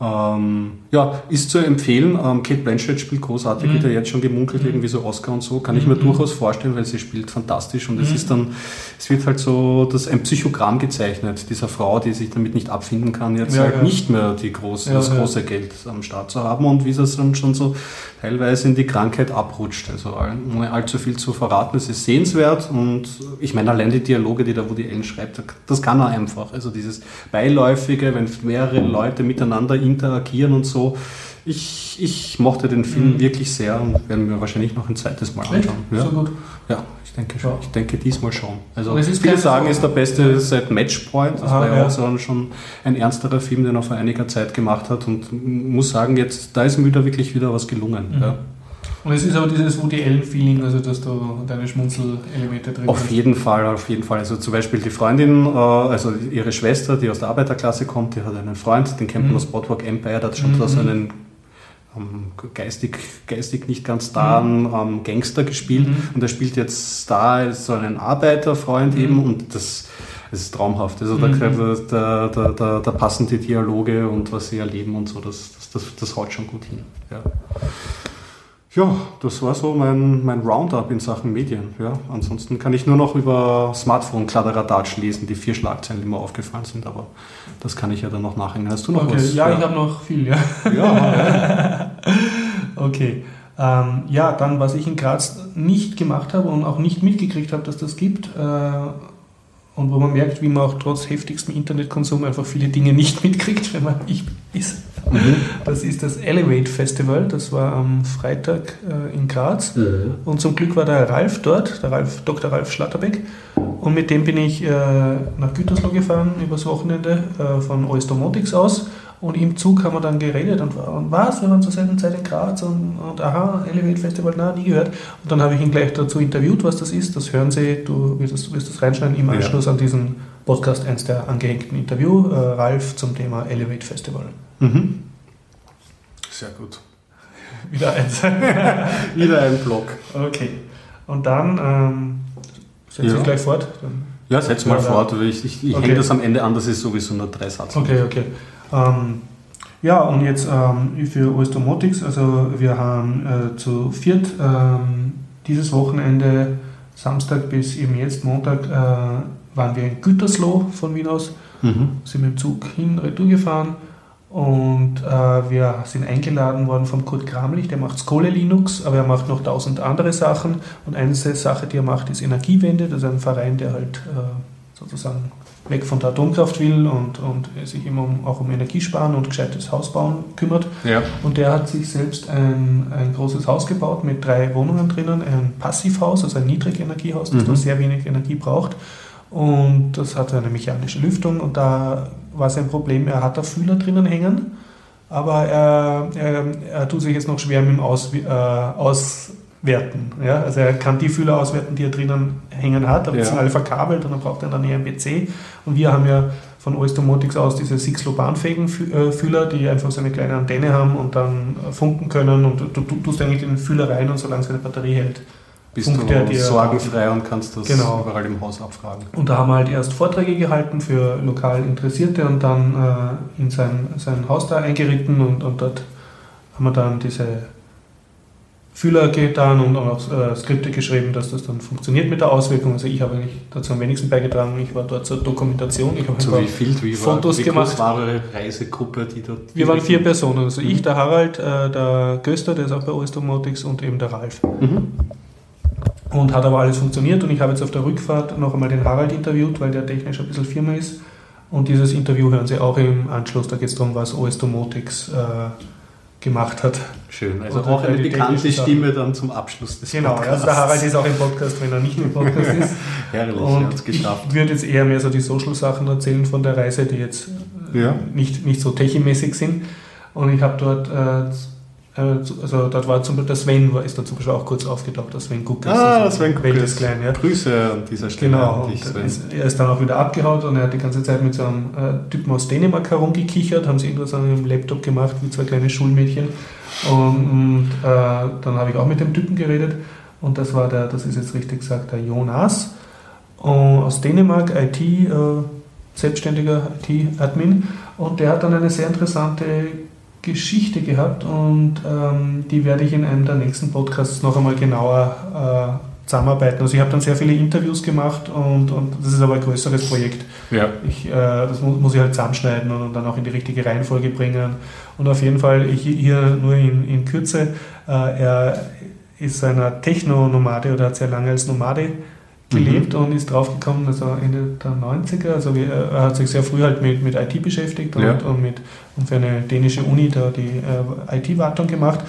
Ähm, ja, ist zu empfehlen. Ähm, Kate Blanchett spielt großartig, mhm. wird ja jetzt schon gemunkelt, mhm. irgendwie so Oscar und so. Kann ich mir mhm. durchaus vorstellen, weil sie spielt fantastisch und es mhm. ist dann, es wird halt so das ein Psychogramm gezeichnet, dieser Frau, die sich damit nicht abfinden kann, jetzt ja, halt ja. nicht mehr die große, ja, das große Geld am Start zu haben und wie es dann schon so teilweise in die Krankheit abrutscht. Also ohne allzu viel zu verraten, es ist sehenswert und ich meine allein die Dialoge, die da Woody Allen schreibt, das kann er einfach. Also dieses Beiläufige, wenn mehrere Leute miteinander interagieren und so. Ich, ich mochte den Film mhm. wirklich sehr und werden mir wahrscheinlich noch ein zweites Mal anschauen. Ja. So gut. Ja, ich denke schon. Ich denke diesmal schon. Also viele sagen, ist der beste seit Matchpoint. Das Aha, war ja, auch so schon ein ernsterer Film, den er vor einiger Zeit gemacht hat und muss sagen, jetzt da ist mir wieder wirklich wieder was gelungen. Mhm. Ja. Und es ist aber dieses Woody Allen-Feeling, also dass du deine Schmunzelelemente drin Auf hast. jeden Fall, auf jeden Fall. Also zum Beispiel die Freundin, äh, also ihre Schwester, die aus der Arbeiterklasse kommt, die hat einen Freund, den kennt man mhm. aus Boardwalk Empire, der hat schon mhm. so einen ähm, geistig, geistig nicht ganz da mhm. ähm, Gangster gespielt mhm. und er spielt jetzt da so einen Arbeiterfreund mhm. eben und das, das ist traumhaft. Also da, mhm. da, da, da, da, passen die Dialoge und was sie erleben und so, das, das, das, das haut schon gut hin. Ja. Ja, das war so mein, mein Roundup in Sachen Medien. Ja, ansonsten kann ich nur noch über Smartphone-Kladderadatsch lesen, die vier Schlagzeilen, die mir aufgefallen sind, aber das kann ich ja dann noch nachhängen. Hast du noch okay, was? Ja, ja. ich habe noch viel, ja. Ja. okay. Ähm, ja, dann, was ich in Graz nicht gemacht habe und auch nicht mitgekriegt habe, dass das gibt, äh, und wo man merkt, wie man auch trotz heftigstem Internetkonsum einfach viele Dinge nicht mitkriegt, wenn man ich ist. Mhm. Das ist das Elevate Festival, das war am Freitag äh, in Graz. Mhm. Und zum Glück war der Ralf dort, der Ralf, Dr. Ralf Schlatterbeck. Und mit dem bin ich äh, nach Gütersloh gefahren übers Wochenende äh, von Oestomotics aus. Und im Zug haben wir dann geredet und, und was, wir waren zur selben Zeit in Graz und, und aha, Elevate Festival, na, nie gehört. Und dann habe ich ihn gleich dazu interviewt, was das ist. Das hören Sie, du wirst das, wirst das reinschneiden im Anschluss ja. an diesen Podcast, eins der angehängten Interview, äh, Ralf zum Thema Elevate Festival. Mhm. Sehr gut. Wieder eins. Wieder ein Blog. Okay. Und dann ähm, setze ja. ich gleich fort. Dann ja, setz mal fort. Ich, ich, ich okay. hänge das am Ende an, das ist sowieso nur drei Satz. Okay, okay. Ähm, ja, und jetzt ähm, für Oestomotics, also wir haben äh, zu viert ähm, dieses Wochenende, Samstag bis eben jetzt Montag, äh, waren wir in Gütersloh von Wien aus, mhm. sind mit dem Zug hin, retour gefahren und äh, wir sind eingeladen worden von Kurt Kramlich, der macht Skole Linux, aber er macht noch tausend andere Sachen und eine Sache, die er macht, ist Energiewende, das ist ein Verein, der halt äh, sozusagen weg von der Atomkraft will und, und sich immer um, auch um Energiesparen und gescheites Hausbauen kümmert. Ja. Und der hat sich selbst ein, ein großes Haus gebaut mit drei Wohnungen drinnen, ein Passivhaus, also ein Niedrigenergiehaus, das mhm. nur sehr wenig Energie braucht. Und das hat eine mechanische Lüftung und da war sein Problem, er hat da Fühler drinnen hängen, aber er, er, er tut sich jetzt noch schwer mit dem Aus, äh, Aus werten. Ja? Also er kann die Fühler auswerten, die er drinnen hängen hat, aber ja. die sind alle verkabelt und dann braucht er dann eher einen PC. Und wir haben ja von OS Domotics aus diese Sixlo-bahnfähigen äh, Fühler, die einfach so eine kleine Antenne haben und dann funken können und du, du tust eigentlich den Fühler rein und solange seine Batterie hält, bist Funkt du dir sorgenfrei und kannst das genau. überall im Haus abfragen. Und da haben wir halt erst Vorträge gehalten für lokal Interessierte und dann äh, in sein, sein Haus da eingeritten und, und dort haben wir dann diese Fühler getan und auch äh, Skripte geschrieben, dass das dann funktioniert mit der Auswirkung. Also ich habe eigentlich dazu am wenigsten beigetragen. Ich war dort zur Dokumentation. Ich habe so wie viel, wie Fotos war, wie gemacht. war eure Reisegruppe, die dort... Wir waren vier Personen. Also mhm. ich, der Harald, äh, der Göster, der ist auch bei OS Domotics und eben der Ralf. Mhm. Und hat aber alles funktioniert und ich habe jetzt auf der Rückfahrt noch einmal den Harald interviewt, weil der technisch ein bisschen Firma ist. Und dieses Interview hören Sie auch im Anschluss. Da geht es darum, was OS Domotics... Äh, gemacht hat. Schön, also auch eine bekannte Stimme dann zum Abschluss des genau, Podcasts. Genau, also der Harald ist auch im Podcast, wenn er nicht im Podcast ist. Herrlich, und geschafft. Ich würde jetzt eher mehr so die Social-Sachen erzählen von der Reise, die jetzt ja. nicht, nicht so techie-mäßig sind. Und ich habe dort äh, also dort war zum Beispiel der Sven, war, ist da zum Beispiel auch kurz aufgetaucht, der Sven Guckes. Ah, also Sven Guckes. Klein, ja. Grüße an dieser Stelle. Genau, dich, ist, er ist dann auch wieder abgehauen und er hat die ganze Zeit mit so einem äh, Typen aus Dänemark herumgekichert, haben sie irgendwas an einem Laptop gemacht, wie zwei kleine Schulmädchen. Und, und äh, dann habe ich auch mit dem Typen geredet und das war der, das ist jetzt richtig gesagt, der Jonas aus Dänemark, IT, äh, selbstständiger IT-Admin und der hat dann eine sehr interessante Geschichte gehabt und ähm, die werde ich in einem der nächsten Podcasts noch einmal genauer äh, zusammenarbeiten. Also ich habe dann sehr viele Interviews gemacht und, und das ist aber ein größeres Projekt. Ja. Ich, äh, das muss, muss, ich halt zusammenschneiden und, dann auch in die richtige Reihenfolge bringen. Und auf jeden Fall ich, hier nur in, in Kürze, äh, er ist einer Techno-Nomade oder hat sehr lange als Nomade gelebt mhm. und ist draufgekommen, also Ende der 90er, also er hat sich sehr früh halt mit, mit IT beschäftigt und, ja. und, mit, und für eine dänische Uni da die äh, IT-Wartung gemacht,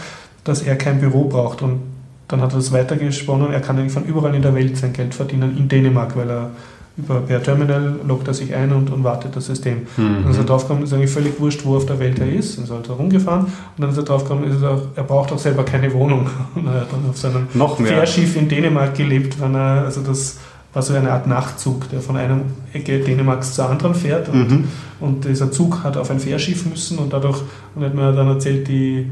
dass er kein Büro braucht und dann hat er das weitergesponnen, er kann eigentlich von überall in der Welt sein Geld verdienen, in Dänemark, weil er über, per Terminal loggt er sich ein und, und wartet das System. Mhm. Dann ist er draufgekommen, ist eigentlich völlig wurscht, wo auf der Welt er ist. Dann ist er halt rumgefahren und dann ist er draufgekommen, ist er, auch, er braucht auch selber keine Wohnung. Und er hat dann auf seinem Fährschiff in Dänemark gelebt, wenn er, also das war so eine Art Nachtzug, der von einer Ecke Dänemarks zur anderen fährt und, mhm. und dieser Zug hat auf ein Fährschiff müssen und dadurch, und hat mir dann erzählt, die,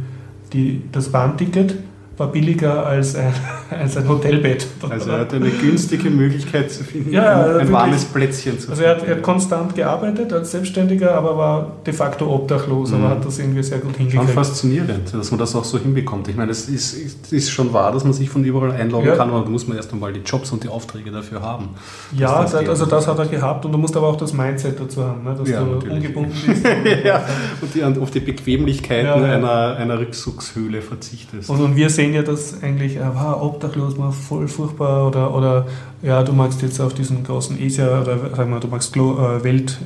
die, das Bahnticket war billiger als ein, als ein Hotelbett. Also er hat eine günstige Möglichkeit zu finden, ja, ein wirklich, warmes Plätzchen zu finden. Also er hat, er hat, konstant gearbeitet als Selbstständiger, aber war de facto obdachlos, mhm. aber hat das irgendwie sehr gut hingekriegt. Schon faszinierend, dass man das auch so hinbekommt. Ich meine, es ist, ist schon wahr, dass man sich von überall einloggen ja. kann, aber da muss man erst einmal die Jobs und die Aufträge dafür haben. Ja, das also das hat er gehabt und du musst aber auch das Mindset dazu haben, ne, dass ja, du natürlich. ungebunden bist. Und ja, und die, auf die Bequemlichkeiten einer, einer Rückzugshöhle verzichtest. Und, und wir sehen sehen ja, dass eigentlich, er war obdachlos, war voll furchtbar oder, oder ja, du magst jetzt auf diesen großen ESA oder sagen wir, du magst äh, Welt,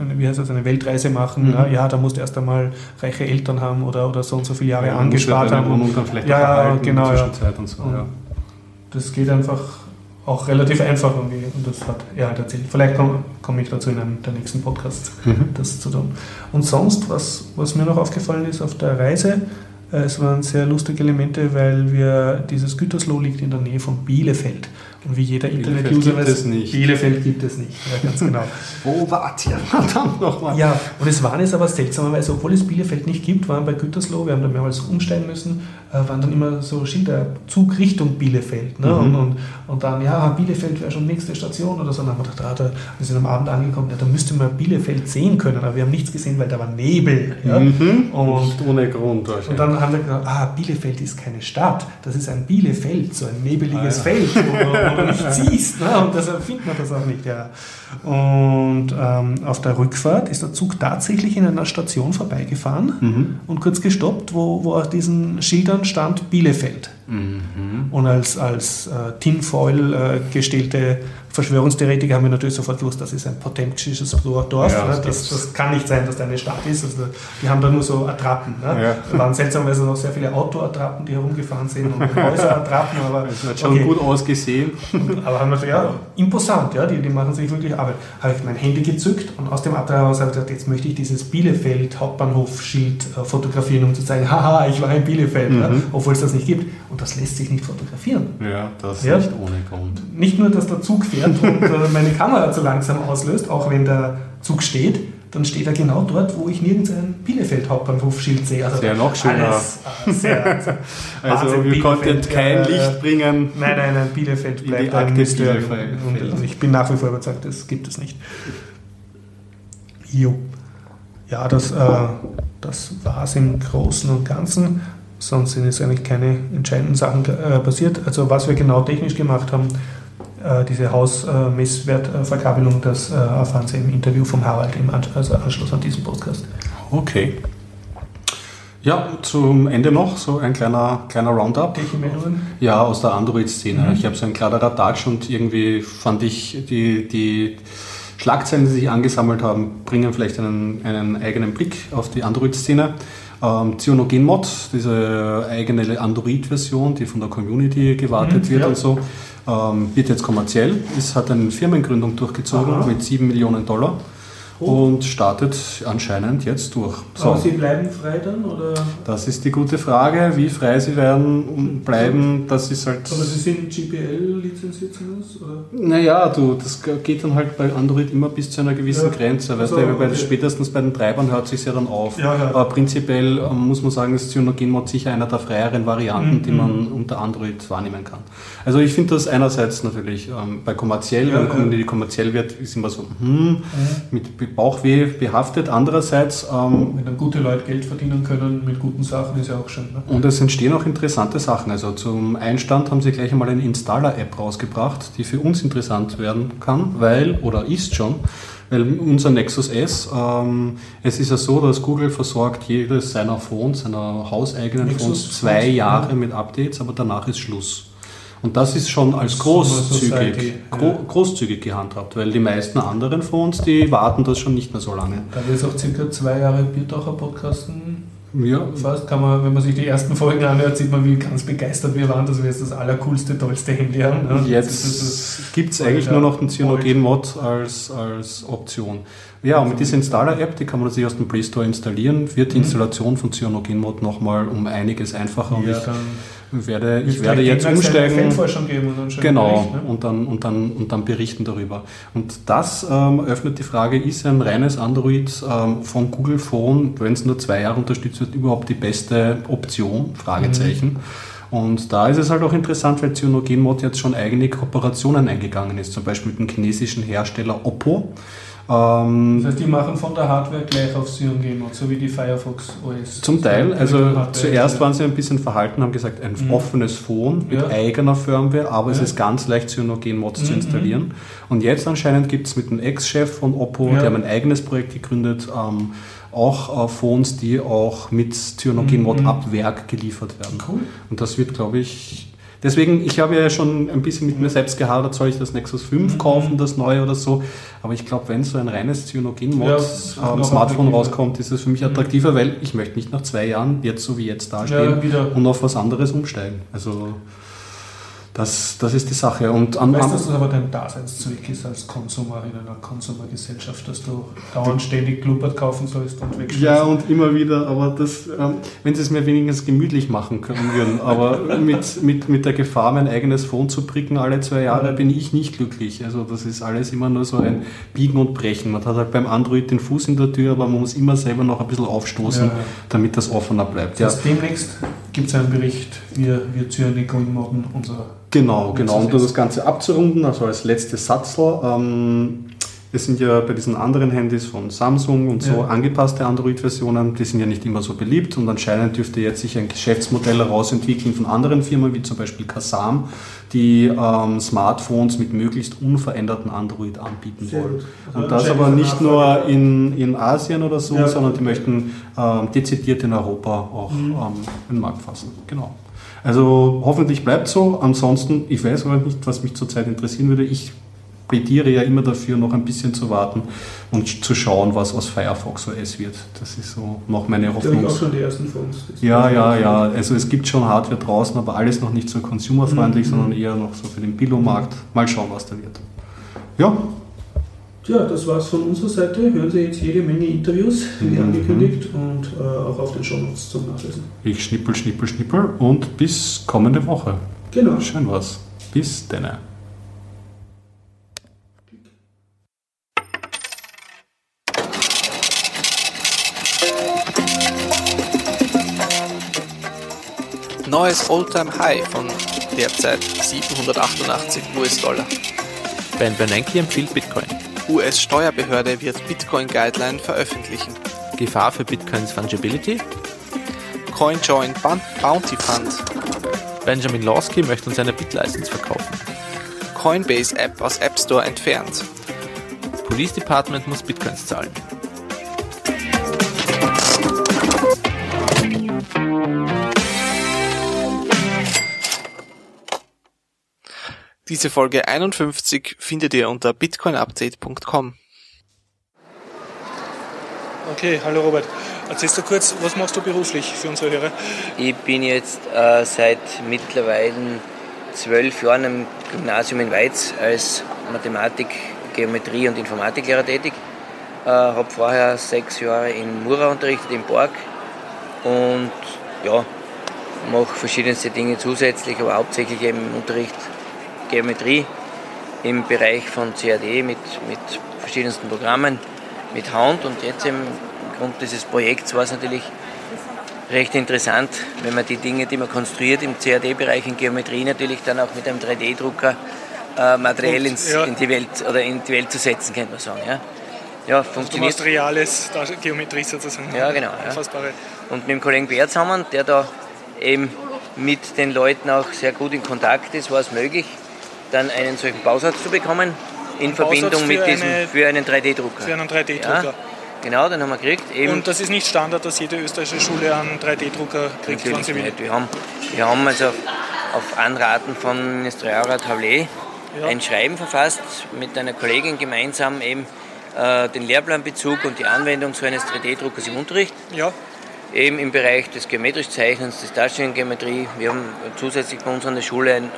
äh, wie heißt das, eine Weltreise machen, mhm. ja, ja, da musst du erst einmal reiche Eltern haben oder, oder so und so viele Jahre ja, angespart haben. Und dann vielleicht ja, genau, ja. Und so, und ja. Das geht einfach auch relativ einfach irgendwie und das hat er halt erzählt. Vielleicht komme komm ich dazu in einem der nächsten Podcasts, mhm. das zu tun. Und sonst, was, was mir noch aufgefallen ist auf der Reise, es waren sehr lustige Elemente, weil wir dieses Gütersloh liegt in der Nähe von Bielefeld. Und wie jeder Internet-User weiß, nicht. Bielefeld gibt es nicht. Ja, ganz genau. Wo wart ihr? Verdammt nochmal. Ja, und es waren es aber seltsamerweise, obwohl es Bielefeld nicht gibt, waren bei Gütersloh, wir haben da mehrmals umsteigen müssen, äh, waren dann immer so Schilder, Zug Richtung Bielefeld. Ne? Mhm. Und, und, und dann, ja, Bielefeld wäre schon nächste Station oder so. Und dann haben wir gedacht, ah, wir sind am Abend angekommen, ja, da müsste man Bielefeld sehen können, aber wir haben nichts gesehen, weil da war Nebel. Ja? Mhm. Und, nicht ohne Grund. Und dann haben wir gedacht, ah, Bielefeld ist keine Stadt, das ist ein Bielefeld, so ein nebeliges ah, ja. Feld. Wo, wo du nicht siehst. Ne? Und deshalb findet man das auch nicht. Ja. Und ähm, auf der Rückfahrt ist der Zug tatsächlich in einer Station vorbeigefahren mhm. und kurz gestoppt, wo, wo auf diesen Schildern stand Bielefeld. Mhm. Und als, als äh, Tinfoil äh, gestellte Verschwörungstheoretiker haben wir natürlich sofort gewusst, das ist ein potemkisches Dorf. Ja, ne? das, das, kann nicht sein, dass da eine Stadt ist. Also, die haben da nur so Attrappen. Ne? Ja. Da waren seltsamerweise noch sehr viele Autoattrappen, die herumgefahren sind und Häuserattrappen. Aber, das hat schon okay. gut ausgesehen. aber haben wir ja, imposant, ja, die, die machen sich wirklich Arbeit. Habe ich mein Handy gezückt und aus dem Attrap heraus habe ich gesagt, jetzt möchte ich dieses Bielefeld Hauptbahnhof-Schild äh, fotografieren, um zu zeigen, haha, ich war in Bielefeld, mhm. ja, obwohl es das nicht gibt. Und das lässt sich nicht fotografieren. Ja, das ja? nicht ohne Grund. Nicht nur, dass der Zug fährt und äh, meine Kamera zu langsam auslöst, auch wenn der Zug steht, dann steht er genau dort, wo ich nirgends ein Bielefeld Hauptbahnhofschild sehe. Also sehr noch schöner. Alles, äh, sehr, also wir konnten kein äh, Licht bringen. Nein, nein, nein, Bielefeld bleibt ein Mysterium. Und ich bin nach wie vor überzeugt, das gibt es nicht. Jo. Ja, das, äh, das war es im Großen und Ganzen. Sonst sind jetzt eigentlich keine entscheidenden Sachen äh, passiert. Also was wir genau technisch gemacht haben, diese Hausmesswertverkabelung, das äh, erfahren Sie im Interview vom Harald im also Anschluss an diesen Podcast. Okay. Ja, zum Ende noch so ein kleiner, kleiner Roundup. Welche Meldungen? Ja, aus der Android-Szene. Mhm. Ich habe so ein kleiner Radatsch und irgendwie fand ich die, die Schlagzeilen, die sich angesammelt haben, bringen vielleicht einen, einen eigenen Blick auf die Android-Szene. Ähm, CyanogenMod, diese eigene Android-Version, die von der Community gewartet mhm, wird ja. und so, ähm, wird jetzt kommerziell. Es hat eine Firmengründung durchgezogen Aha. mit 7 Millionen Dollar und startet anscheinend jetzt durch. So. Aber Sie bleiben frei dann? Oder? Das ist die gute Frage, wie frei Sie werden und bleiben, das ist halt... Aber Sie sind GPL lizenziert zumindest? Naja, du, das geht dann halt bei Android immer bis zu einer gewissen ja. Grenze, weißt also, du, okay. spätestens bei den Treibern hört sich ja dann auf. Ja, ja. Aber prinzipiell ähm, muss man sagen, ist Cyanogenmod sicher einer der freieren Varianten, mhm. die man unter Android wahrnehmen kann. Also ich finde das einerseits natürlich ähm, bei kommerziell, wenn die kommerziell wird, ist immer so, hm, mhm. Mit Bauchweh behaftet. Andererseits. Ähm, Wenn dann gute Leute Geld verdienen können mit guten Sachen, ist ja auch schön. Ne? Und es entstehen auch interessante Sachen. Also zum Einstand haben sie gleich einmal eine Installer-App rausgebracht, die für uns interessant werden kann, weil, oder ist schon, weil unser Nexus S, ähm, es ist ja so, dass Google versorgt jedes seiner Phones, seiner hauseigenen Nexus Phones, zwei Jahre mit Updates, aber danach ist Schluss. Und das ist schon als großzügig, gro großzügig gehandhabt, weil die meisten anderen Fonds, die warten das schon nicht mehr so lange. Da wir jetzt auch circa zwei Jahre Biertaucher podcasten, ja. Fast kann man, wenn man sich die ersten Folgen anhört, sieht man, wie ganz begeistert wir waren, dass wir jetzt das allercoolste, tollste Handy haben. Und jetzt gibt es eigentlich nur noch den Cyanogen-Mod als, als Option. Ja, und mit dieser Installer-App, die kann man sich aus dem Play Store installieren, wird die mhm. Installation von Cyanogen-Mod nochmal um einiges einfacher. Ja, und ich, werde, ich werde jetzt umsteigen. Und genau, Bericht, ne? und, dann, und, dann, und dann berichten darüber. Und das ähm, öffnet die Frage, ist ein reines Android ähm, von Google Phone, wenn es nur zwei Jahre unterstützt wird, überhaupt die beste Option? Fragezeichen. Mhm. Und da ist es halt auch interessant, weil CyanogenMod jetzt schon eigene Kooperationen eingegangen ist, zum Beispiel mit dem chinesischen Hersteller Oppo. Ähm, das heißt, die machen von der Hardware gleich auf Xeon Gamemode, so wie die Firefox OS. Zum Teil, also zuerst waren sie ein bisschen verhalten, haben gesagt, ein mhm. offenes Phone mit ja. eigener Firmware, aber ja. es ist ganz leicht, Cyanogen-Mods mhm. zu installieren. Und jetzt anscheinend gibt es mit dem Ex-Chef von Oppo, ja. die haben ein eigenes Projekt gegründet, ähm, auch äh, Phones, die auch mit Cyanogen-Mod mhm. ab Werk geliefert werden. Cool. Und das wird, glaube ich, Deswegen, ich habe ja schon ein bisschen mit mir selbst gehadert, soll ich das Nexus 5 mhm. kaufen, das neue oder so. Aber ich glaube, wenn so ein reines Cyanogen-Mod ja, ähm, Smartphone rauskommt, ist es für mich mhm. attraktiver, weil ich möchte nicht nach zwei Jahren jetzt so wie jetzt dastehen ja, und auf was anderes umsteigen. Also das, das ist die Sache. Und an, weißt du, dass das aber dein Daseinszweck ist als Konsumer in einer Konsumergesellschaft, dass du dauernd ständig Klumpert kaufen sollst und wegschmeißen? Ja, und immer wieder, aber das, ähm, wenn sie es mir wenigstens gemütlich machen können würden, aber mit, mit, mit der Gefahr, mein eigenes Phone zu pricken alle zwei Jahre, bin ich nicht glücklich. Also das ist alles immer nur so ein Biegen und Brechen. Man hat halt beim Android den Fuß in der Tür, aber man muss immer selber noch ein bisschen aufstoßen, ja. damit das offener bleibt. Das ja. demnächst gibt es einen Bericht, wir, wir Zürich und Morgen unser Genau, genau. Um das Ganze abzurunden, also als letztes Satzl, ähm, es sind ja bei diesen anderen Handys von Samsung und so ja. angepasste Android-Versionen, die sind ja nicht immer so beliebt und anscheinend dürfte jetzt sich ein Geschäftsmodell herausentwickeln von anderen Firmen, wie zum Beispiel Kasam, die ähm, Smartphones mit möglichst unveränderten Android anbieten Sehr wollen. Also und das aber nicht nur in, in Asien oder so, ja. sondern die möchten ähm, dezidiert in Europa auch mhm. ähm, den Markt fassen. Genau. Also hoffentlich bleibt so. Ansonsten, ich weiß aber nicht, was mich zurzeit interessieren würde. Ich plädiere ja immer dafür, noch ein bisschen zu warten und zu schauen, was aus Firefox OS wird. Das ist so noch meine Hoffnung. auch schon die ersten Phones. Ja, ja, ja. Also es gibt schon Hardware draußen, aber alles noch nicht so consumerfreundlich, mhm. sondern eher noch so für den Billo-Markt. Mal schauen, was da wird. Ja, ja, das war's von unserer Seite. Hören Sie jetzt jede Menge Interviews, wie mhm. angekündigt, und äh, auch auf den Shownotes zum Nachlesen. Ich schnippel, schnippel, schnippel und bis kommende Woche. Genau. Schön was. Bis denne. Neues Alltime High von derzeit 788 US-Dollar. Ben Bernanke empfiehlt Bitcoin. US-Steuerbehörde wird Bitcoin-Guideline veröffentlichen. Gefahr für Bitcoins Fungibility? CoinJoin Bounty Fund. Benjamin Lawsky möchte uns eine Bitlicense verkaufen. Coinbase-App aus App Store entfernt. Police Department muss Bitcoins zahlen. Diese Folge 51 findet ihr unter bitcoinupdate.com. Okay, hallo Robert. Erzählst du kurz, was machst du beruflich für unsere Hörer? Ich bin jetzt äh, seit mittlerweile zwölf Jahren am Gymnasium in Weiz als Mathematik, Geometrie und Informatiklehrer tätig. Äh, habe vorher sechs Jahre in Mura unterrichtet, im Borg. Und ja, mache verschiedenste Dinge zusätzlich, aber hauptsächlich im Unterricht Geometrie im Bereich von CAD mit, mit verschiedensten Programmen, mit Hand. Und jetzt im Grund dieses Projekts war es natürlich recht interessant, wenn man die Dinge, die man konstruiert im CAD-Bereich in Geometrie natürlich dann auch mit einem 3D-Drucker äh, materiell ins, ja. in die Welt oder in die Welt zu setzen, könnte man sagen. Ja, ja funktioniert. Also reales Geometrie sozusagen. Ja, genau. Ja. Und mit dem Kollegen Bert zusammen, der da eben mit den Leuten auch sehr gut in Kontakt ist, war es möglich, dann einen solchen Bausatz zu bekommen in Verbindung mit diesem eine, für einen 3D-Drucker. Für einen 3D-Drucker. Ja. Genau, den haben wir gekriegt. Eben und das ist nicht Standard, dass jede österreichische Schule einen 3D-Drucker kriegt, Natürlich sie will? Wir haben, wir haben also auf Anraten von Ministerialrat Havlet ja. ein Schreiben verfasst mit einer Kollegin gemeinsam eben äh, den Lehrplanbezug und die Anwendung so eines 3D-Druckers im Unterricht. Ja. Eben im Bereich des geometrischen Zeichnens, des Darstellungsgeometrie. Wir haben zusätzlich bei uns an der Schule ein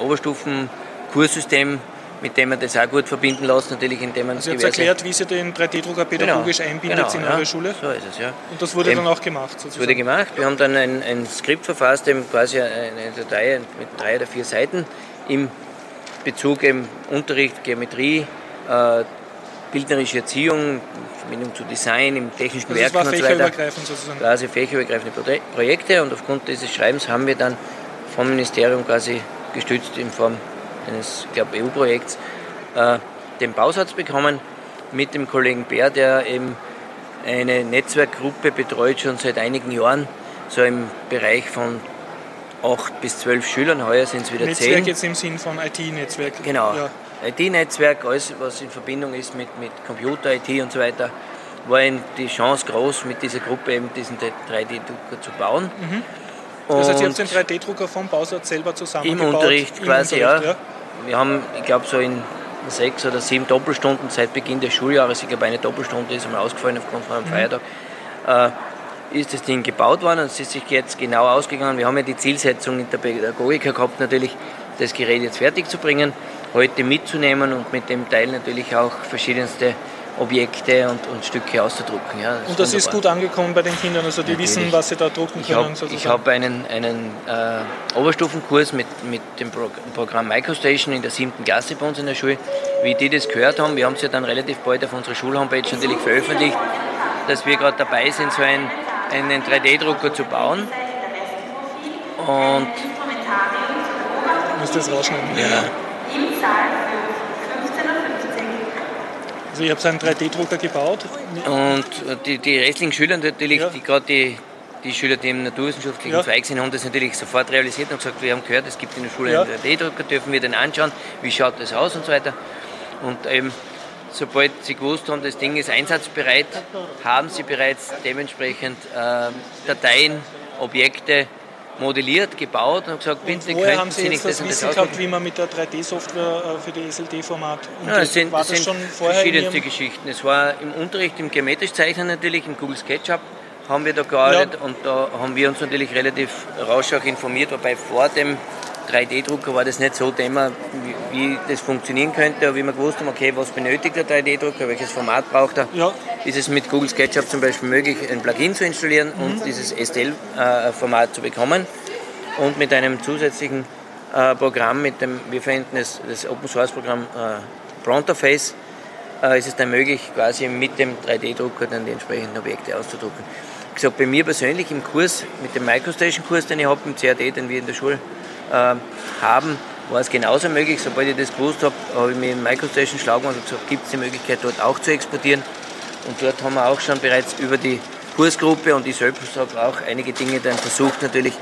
Oberstufen-Kurssystem mit dem man das auch gut verbinden lässt, natürlich indem man... Ihr habt erklärt, wie Sie den 3D-Drucker pädagogisch genau, einbindet genau, in ja, Schule? so ist es, ja. Und das wurde eben, dann auch gemacht, sozusagen? Das wurde gemacht. Wir haben dann ein, ein Skript verfasst, eben quasi eine Datei mit drei oder vier Seiten im Bezug im Unterricht, Geometrie, äh, bildnerische Erziehung, Verbindung zu Design, im technischen also Werken und so weiter. sozusagen. Quasi fächerübergreifende Projekte und aufgrund dieses Schreibens haben wir dann vom Ministerium quasi gestützt in Form eines EU-Projekts äh, den Bausatz bekommen mit dem Kollegen Bär, der eben eine Netzwerkgruppe betreut schon seit einigen Jahren, so im Bereich von acht bis zwölf Schülern. Heuer sind es wieder Netzwerk zehn. Netzwerk jetzt im Sinn von IT-Netzwerk. Genau. Ja. IT-Netzwerk, alles was in Verbindung ist mit, mit Computer, IT und so weiter, war eben die Chance groß, mit dieser Gruppe eben diesen 3D-Drucker zu bauen. Mhm. Das heißt, ihr habt den 3D-Drucker vom Bausatz selber zusammengebaut? Im Unterricht Im quasi, Unterricht, ja. ja. Wir haben, ich glaube, so in sechs oder sieben Doppelstunden seit Beginn des Schuljahres, ich glaube, eine Doppelstunde ist einmal ausgefallen aufgrund von einem mhm. Feiertag, äh, ist das Ding gebaut worden und es ist sich jetzt genau ausgegangen. Wir haben ja die Zielsetzung in der Pädagogik gehabt, natürlich das Gerät jetzt fertig zu bringen, heute mitzunehmen und mit dem Teil natürlich auch verschiedenste Objekte und, und Stücke auszudrucken. Ja, das und das ist gut angekommen bei den Kindern, also die Natürlich. wissen, was sie da drucken können. Ich habe hab einen, einen äh, Oberstufenkurs mit, mit dem Pro Programm MicroStation in der siebten Klasse bei uns in der Schule. Wie die das gehört haben, wir haben es ja dann relativ bald auf unserer Schulhomepage natürlich veröffentlicht, dass wir gerade dabei sind, so ein, einen 3D-Drucker zu bauen. Und. Müsst ihr das rausschneiden? Ja. Also ich habe so einen 3D-Drucker gebaut. Und die, die restlichen Schüler natürlich, ja. die gerade die, die Schüler, die im naturwissenschaftlichen ja. Zweig sind, haben das natürlich sofort realisiert und gesagt, wir haben gehört, es gibt in der Schule ja. einen 3D-Drucker, dürfen wir den anschauen, wie schaut das aus und so weiter. Und eben, sobald sie gewusst haben, das Ding ist einsatzbereit, haben sie bereits dementsprechend äh, Dateien, Objekte modelliert, gebaut und gesagt, bitte und haben Sie, Sie nicht das, das Wissen gehabt, wie man mit der 3D-Software äh, für die SLD-Format ja, das sind, das, das sind verschiedenste Geschichten. Es war im Unterricht im geometrisch Zeichnen natürlich, im Google SketchUp haben wir da gearbeitet ja. und da haben wir uns natürlich relativ rasch auch informiert, wobei vor dem 3D-Drucker war das nicht so Thema, wie, wie, das funktionieren könnte, aber wie wir gewusst haben, okay, was benötigt der 3D-Drucker, welches Format braucht er, ja. ist es mit Google SketchUp zum Beispiel möglich, ein Plugin zu installieren mhm. und dieses STL-Format zu bekommen und mit einem zusätzlichen äh, Programm, mit dem, wir verwenden das, das Open-Source-Programm äh, Pronterface, äh, ist es dann möglich, quasi mit dem 3D-Drucker dann die entsprechenden Objekte auszudrucken. Ich gesagt, bei mir persönlich im Kurs, mit dem Microstation-Kurs, den ich habe im CAD, den wir in der Schule haben, war es genauso möglich. Sobald ich das gewusst habe, habe ich mir in Microstation schlau gemacht und gesagt, gibt es die Möglichkeit, dort auch zu exportieren. Und dort haben wir auch schon bereits über die Kursgruppe und ich selbst habe auch einige Dinge dann versucht natürlich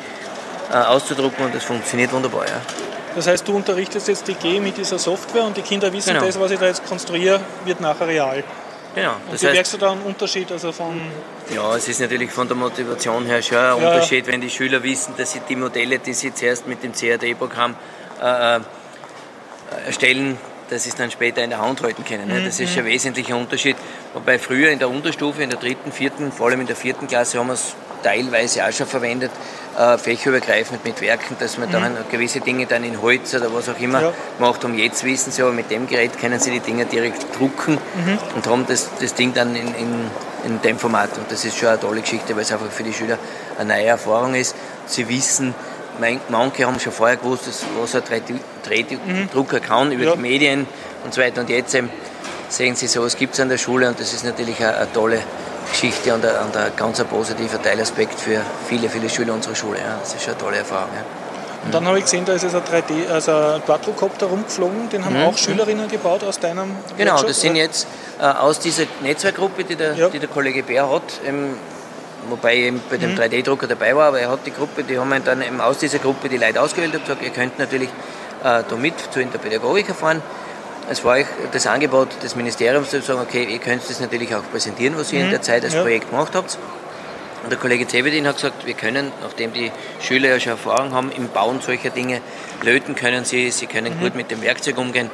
äh, auszudrucken und das funktioniert wunderbar. Ja. Das heißt, du unterrichtest jetzt die G mit dieser Software und die Kinder wissen, genau. das, was ich da jetzt konstruiere, wird nachher real. Genau. Und wie heißt, merkst du da einen Unterschied? Also von ja, es ist natürlich von der Motivation her schon ein ja, Unterschied, wenn die Schüler wissen, dass sie die Modelle, die sie zuerst mit dem CAD-Programm äh, äh, erstellen, dass sie es dann später in der Hand halten können. Ne? Das ist schon ein mhm. wesentlicher Unterschied. Wobei früher in der Unterstufe, in der dritten, vierten, vor allem in der vierten Klasse haben wir es teilweise auch schon verwendet, äh, fächerübergreifend mit Werken, dass man mhm. dann gewisse Dinge dann in Holz oder was auch immer ja. macht. Und jetzt wissen sie aber, mit dem Gerät können sie die Dinge direkt drucken mhm. und haben das, das Ding dann in, in, in dem Format. Und das ist schon eine tolle Geschichte, weil es einfach für die Schüler eine neue Erfahrung ist. Sie wissen, manche haben schon vorher gewusst, was ein 3D-Drucker mhm. kann über ja. die Medien und so weiter. Und jetzt ähm, sehen sie, so, es gibt es an der Schule und das ist natürlich eine, eine tolle Geschichte und ein, und ein ganz positiver Teilaspekt für viele, viele Schüler unserer Schule. Ja. Das ist schon eine tolle Erfahrung. Ja. Und dann habe ich gesehen, da ist jetzt ein 3D, also ein Quadrocopter rumgeflogen, den haben mhm. auch Schülerinnen gebaut aus deinem Genau, Workshop, das sind jetzt äh, aus dieser Netzwerkgruppe, die der, ja. die der Kollege Bär hat, ähm, wobei er eben bei dem mhm. 3D-Drucker dabei war, aber er hat die Gruppe, die haben dann eben aus dieser Gruppe die Leute ausgewählt und gesagt, ihr könnt natürlich äh, da mit zu in der Pädagogik erfahren es war das Angebot des Ministeriums zu sagen, okay, ihr könnt das natürlich auch präsentieren, was ihr mhm. in der Zeit als ja. Projekt gemacht habt. Und der Kollege Zebedin hat gesagt, wir können, nachdem die Schüler ja schon Erfahrung haben im Bauen solcher Dinge, löten können sie, sie können mhm. gut mit dem Werkzeug umgehen,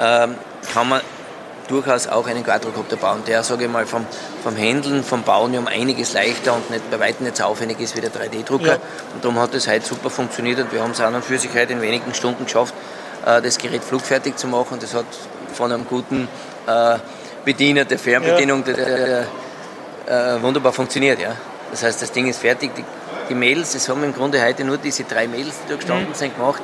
ähm, kann man durchaus auch einen Quadrocopter bauen, der, sage ich mal, vom, vom Handeln, vom Bauen ja um einiges leichter und nicht, bei weitem nicht so aufwendig ist wie der 3D-Drucker. Ja. Und darum hat das heute super funktioniert und wir haben es an und für sich heute in wenigen Stunden geschafft, das Gerät flugfertig zu machen. Das hat von einem guten äh, Bediener der Fernbedienung ja. äh, wunderbar funktioniert. Ja. Das heißt, das Ding ist fertig. Die, die Mädels, das haben im Grunde heute nur diese drei Mädels, die da gestanden mhm. sind, gemacht.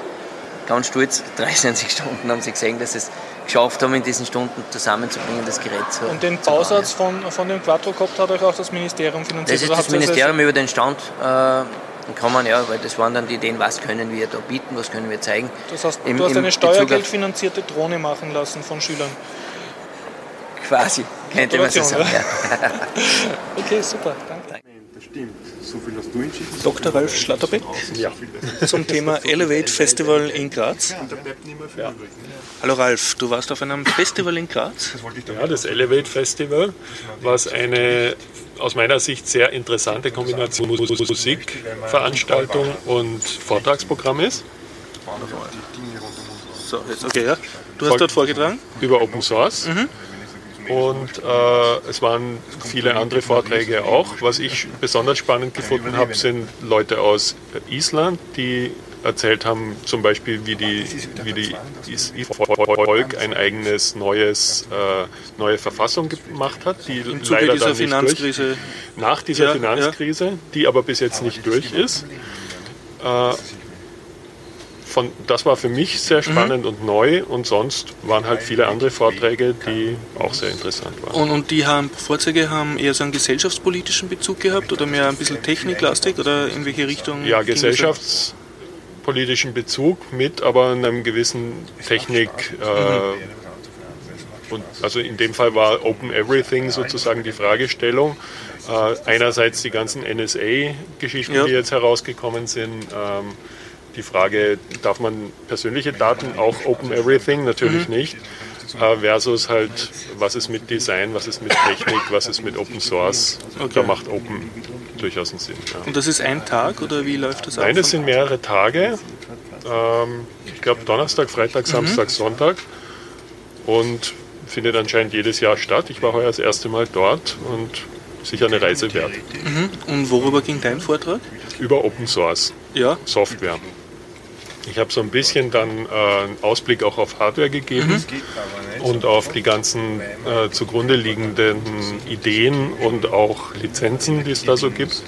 Ganz stolz, 63 Stunden haben sie gesehen, dass sie es geschafft haben, in diesen Stunden zusammenzubringen, das Gerät zu Und den Bausatz von, von dem Quadrocopter hat euch auch das Ministerium finanziert? Das ist das Ministerium über den Stand äh, kann man ja, weil das waren dann die Ideen, was können wir da bieten, was können wir zeigen. Das heißt, Im, du hast eine steuergeldfinanzierte Drohne machen lassen von Schülern. Quasi, könnte man so sagen. Ja. okay, super, danke. Das stimmt. So viel hast du entschieden. Dr. Ralf Schlatterbeck ja. zum Thema Elevate Festival in Graz. Ja. Hallo Ralf, du warst auf einem Festival in Graz? Ja, das Elevate Festival, was eine aus meiner Sicht sehr interessante Kombination Musikveranstaltung und Vortragsprogramm ist. So, jetzt, okay, ja. Du hast dort vorgetragen? Über Open Source. Mhm. Und äh, es waren viele andere Vorträge auch. Was ich besonders spannend gefunden habe, sind Leute aus Island, die erzählt haben, zum Beispiel, wie die, wie die Volk ein eigenes neues, äh, neue Verfassung gemacht hat, die Im Zuge leider dieser Finanzkrise. Durch, nach dieser ja, Finanzkrise, ja. die aber bis jetzt nicht durch ist. Äh, von, das war für mich sehr mhm. spannend mhm. und neu und sonst waren halt viele andere Vorträge, die auch sehr interessant waren. Und, und die haben, Vorträge haben eher so einen gesellschaftspolitischen Bezug gehabt oder mehr ein bisschen techniklastig oder in welche Richtung? Ja, gesellschafts politischen Bezug mit, aber einem gewissen Technik. Äh, und also in dem Fall war Open Everything sozusagen die Fragestellung. Äh, einerseits die ganzen NSA-Geschichten, ja. die jetzt herausgekommen sind. Ähm, die Frage, darf man persönliche Daten auch Open Everything? Natürlich mhm. nicht. Äh, versus halt, was ist mit Design, was ist mit Technik, was ist mit Open Source. Okay. Da macht Open durchaus einen Sinn. Ja. Und das ist ein Tag oder wie läuft das ab? Nein, das sind mehrere Tage. Ähm, ich glaube Donnerstag, Freitag, mhm. Samstag, mhm. Sonntag. Und findet anscheinend jedes Jahr statt. Ich war heuer das erste Mal dort und sicher eine Reise wert. Mhm. Und worüber ging dein Vortrag? Über Open Source ja. Software. Ich habe so ein bisschen dann äh, einen Ausblick auch auf Hardware gegeben mhm. und auf die ganzen äh, zugrunde liegenden Ideen und auch Lizenzen, die es da so gibt.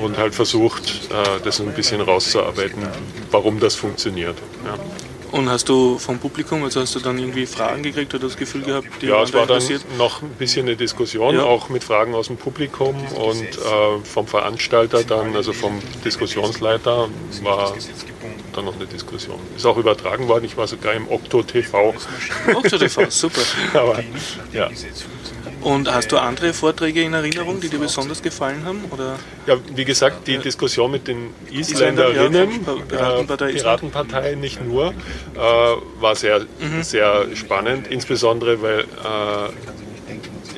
Und halt versucht, äh, das ein bisschen rauszuarbeiten, warum das funktioniert. Ja. Und hast du vom Publikum, also hast du dann irgendwie Fragen gekriegt oder das Gefühl gehabt, die Ja, es war dann noch ein bisschen eine Diskussion, ja. auch mit Fragen aus dem Publikum und äh, vom Veranstalter dann, also vom Diskussionsleiter, war dann noch eine Diskussion. Ist auch übertragen worden, ich war sogar im Okto TV. Okto TV, super. Aber, ja. Und hast du andere Vorträge in Erinnerung, die dir besonders gefallen haben? Oder? Ja, wie gesagt, die. Diskussion mit den Isländerinnen, ja, Piratenpartei, äh, Piratenpartei nicht nur, äh, war sehr, mhm. sehr spannend, insbesondere weil äh,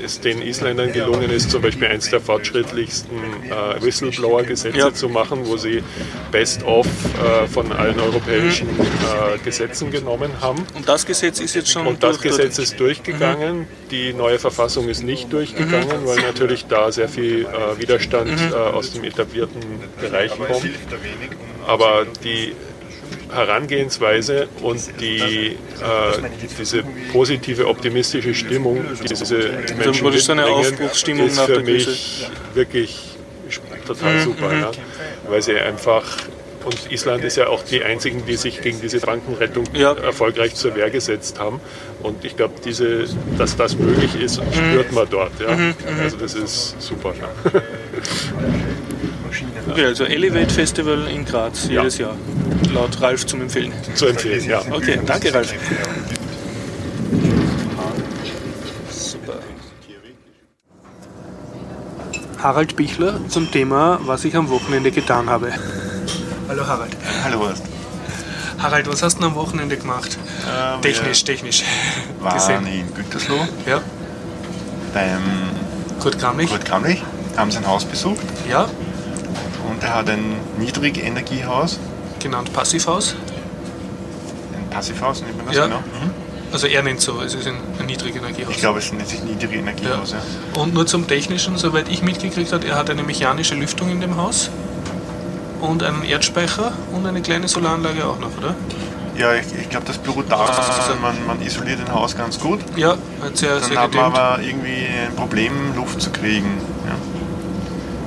es den Isländern gelungen ist, zum Beispiel eines der fortschrittlichsten äh, Whistleblower-Gesetze ja. zu machen, wo sie Best-of äh, von allen europäischen mhm. äh, Gesetzen genommen haben. Und das Gesetz ist jetzt schon Und das Gesetz ist durchgegangen. Mhm. Die neue Verfassung ist nicht durchgegangen, mhm. weil natürlich da sehr viel äh, Widerstand mhm. Äh, aus dem etablierten Bereich kommt. Aber die Herangehensweise und die, äh, diese positive, optimistische Stimmung, die diese Menschen mitbringen, ist für mich wirklich total mhm, super. Mhm. Ja? Weil sie einfach und Island ist ja auch die einzigen, die sich gegen diese Bankenrettung ja. erfolgreich zur Wehr gesetzt haben. Und ich glaube, dass das möglich ist, mhm. spürt man dort. Ja? Mhm, mhm. Also das ist super. Ja. Okay, also Elevate Festival in Graz jedes ja. Jahr. Laut Ralf zum Empfehlen. Zu empfehlen, ja. Okay, danke Ralf. Super. Harald Bichler zum Thema, was ich am Wochenende getan habe. Hallo Harald. Hallo Horst. Harald, was hast du am Wochenende gemacht? Ähm, technisch, technisch. Waren gesehen. in Gütersloh. Ja. Beim Kurt Kramlich. Kurt Kramlich. Haben sein Haus besucht. Ja. Und er hat ein Niedrigenergiehaus. Genannt Passivhaus. Ein Passivhaus, nennt man das ja. genau? Mhm. Also er nennt so, es ist ein, ein Niedrigenergiehaus. Ich glaube, es nennt sich Niedrigenergiehaus, ja. ja. Und nur zum Technischen, soweit ich mitgekriegt habe, er hat eine mechanische Lüftung in dem Haus und einen Erdspeicher und eine kleine Solaranlage auch noch, oder? Ja, ich, ich glaube, das beruht darauf, also man, man isoliert ein Haus ganz gut. Ja, hat sehr, Dann sehr hat man aber irgendwie ein Problem, Luft zu kriegen, ja?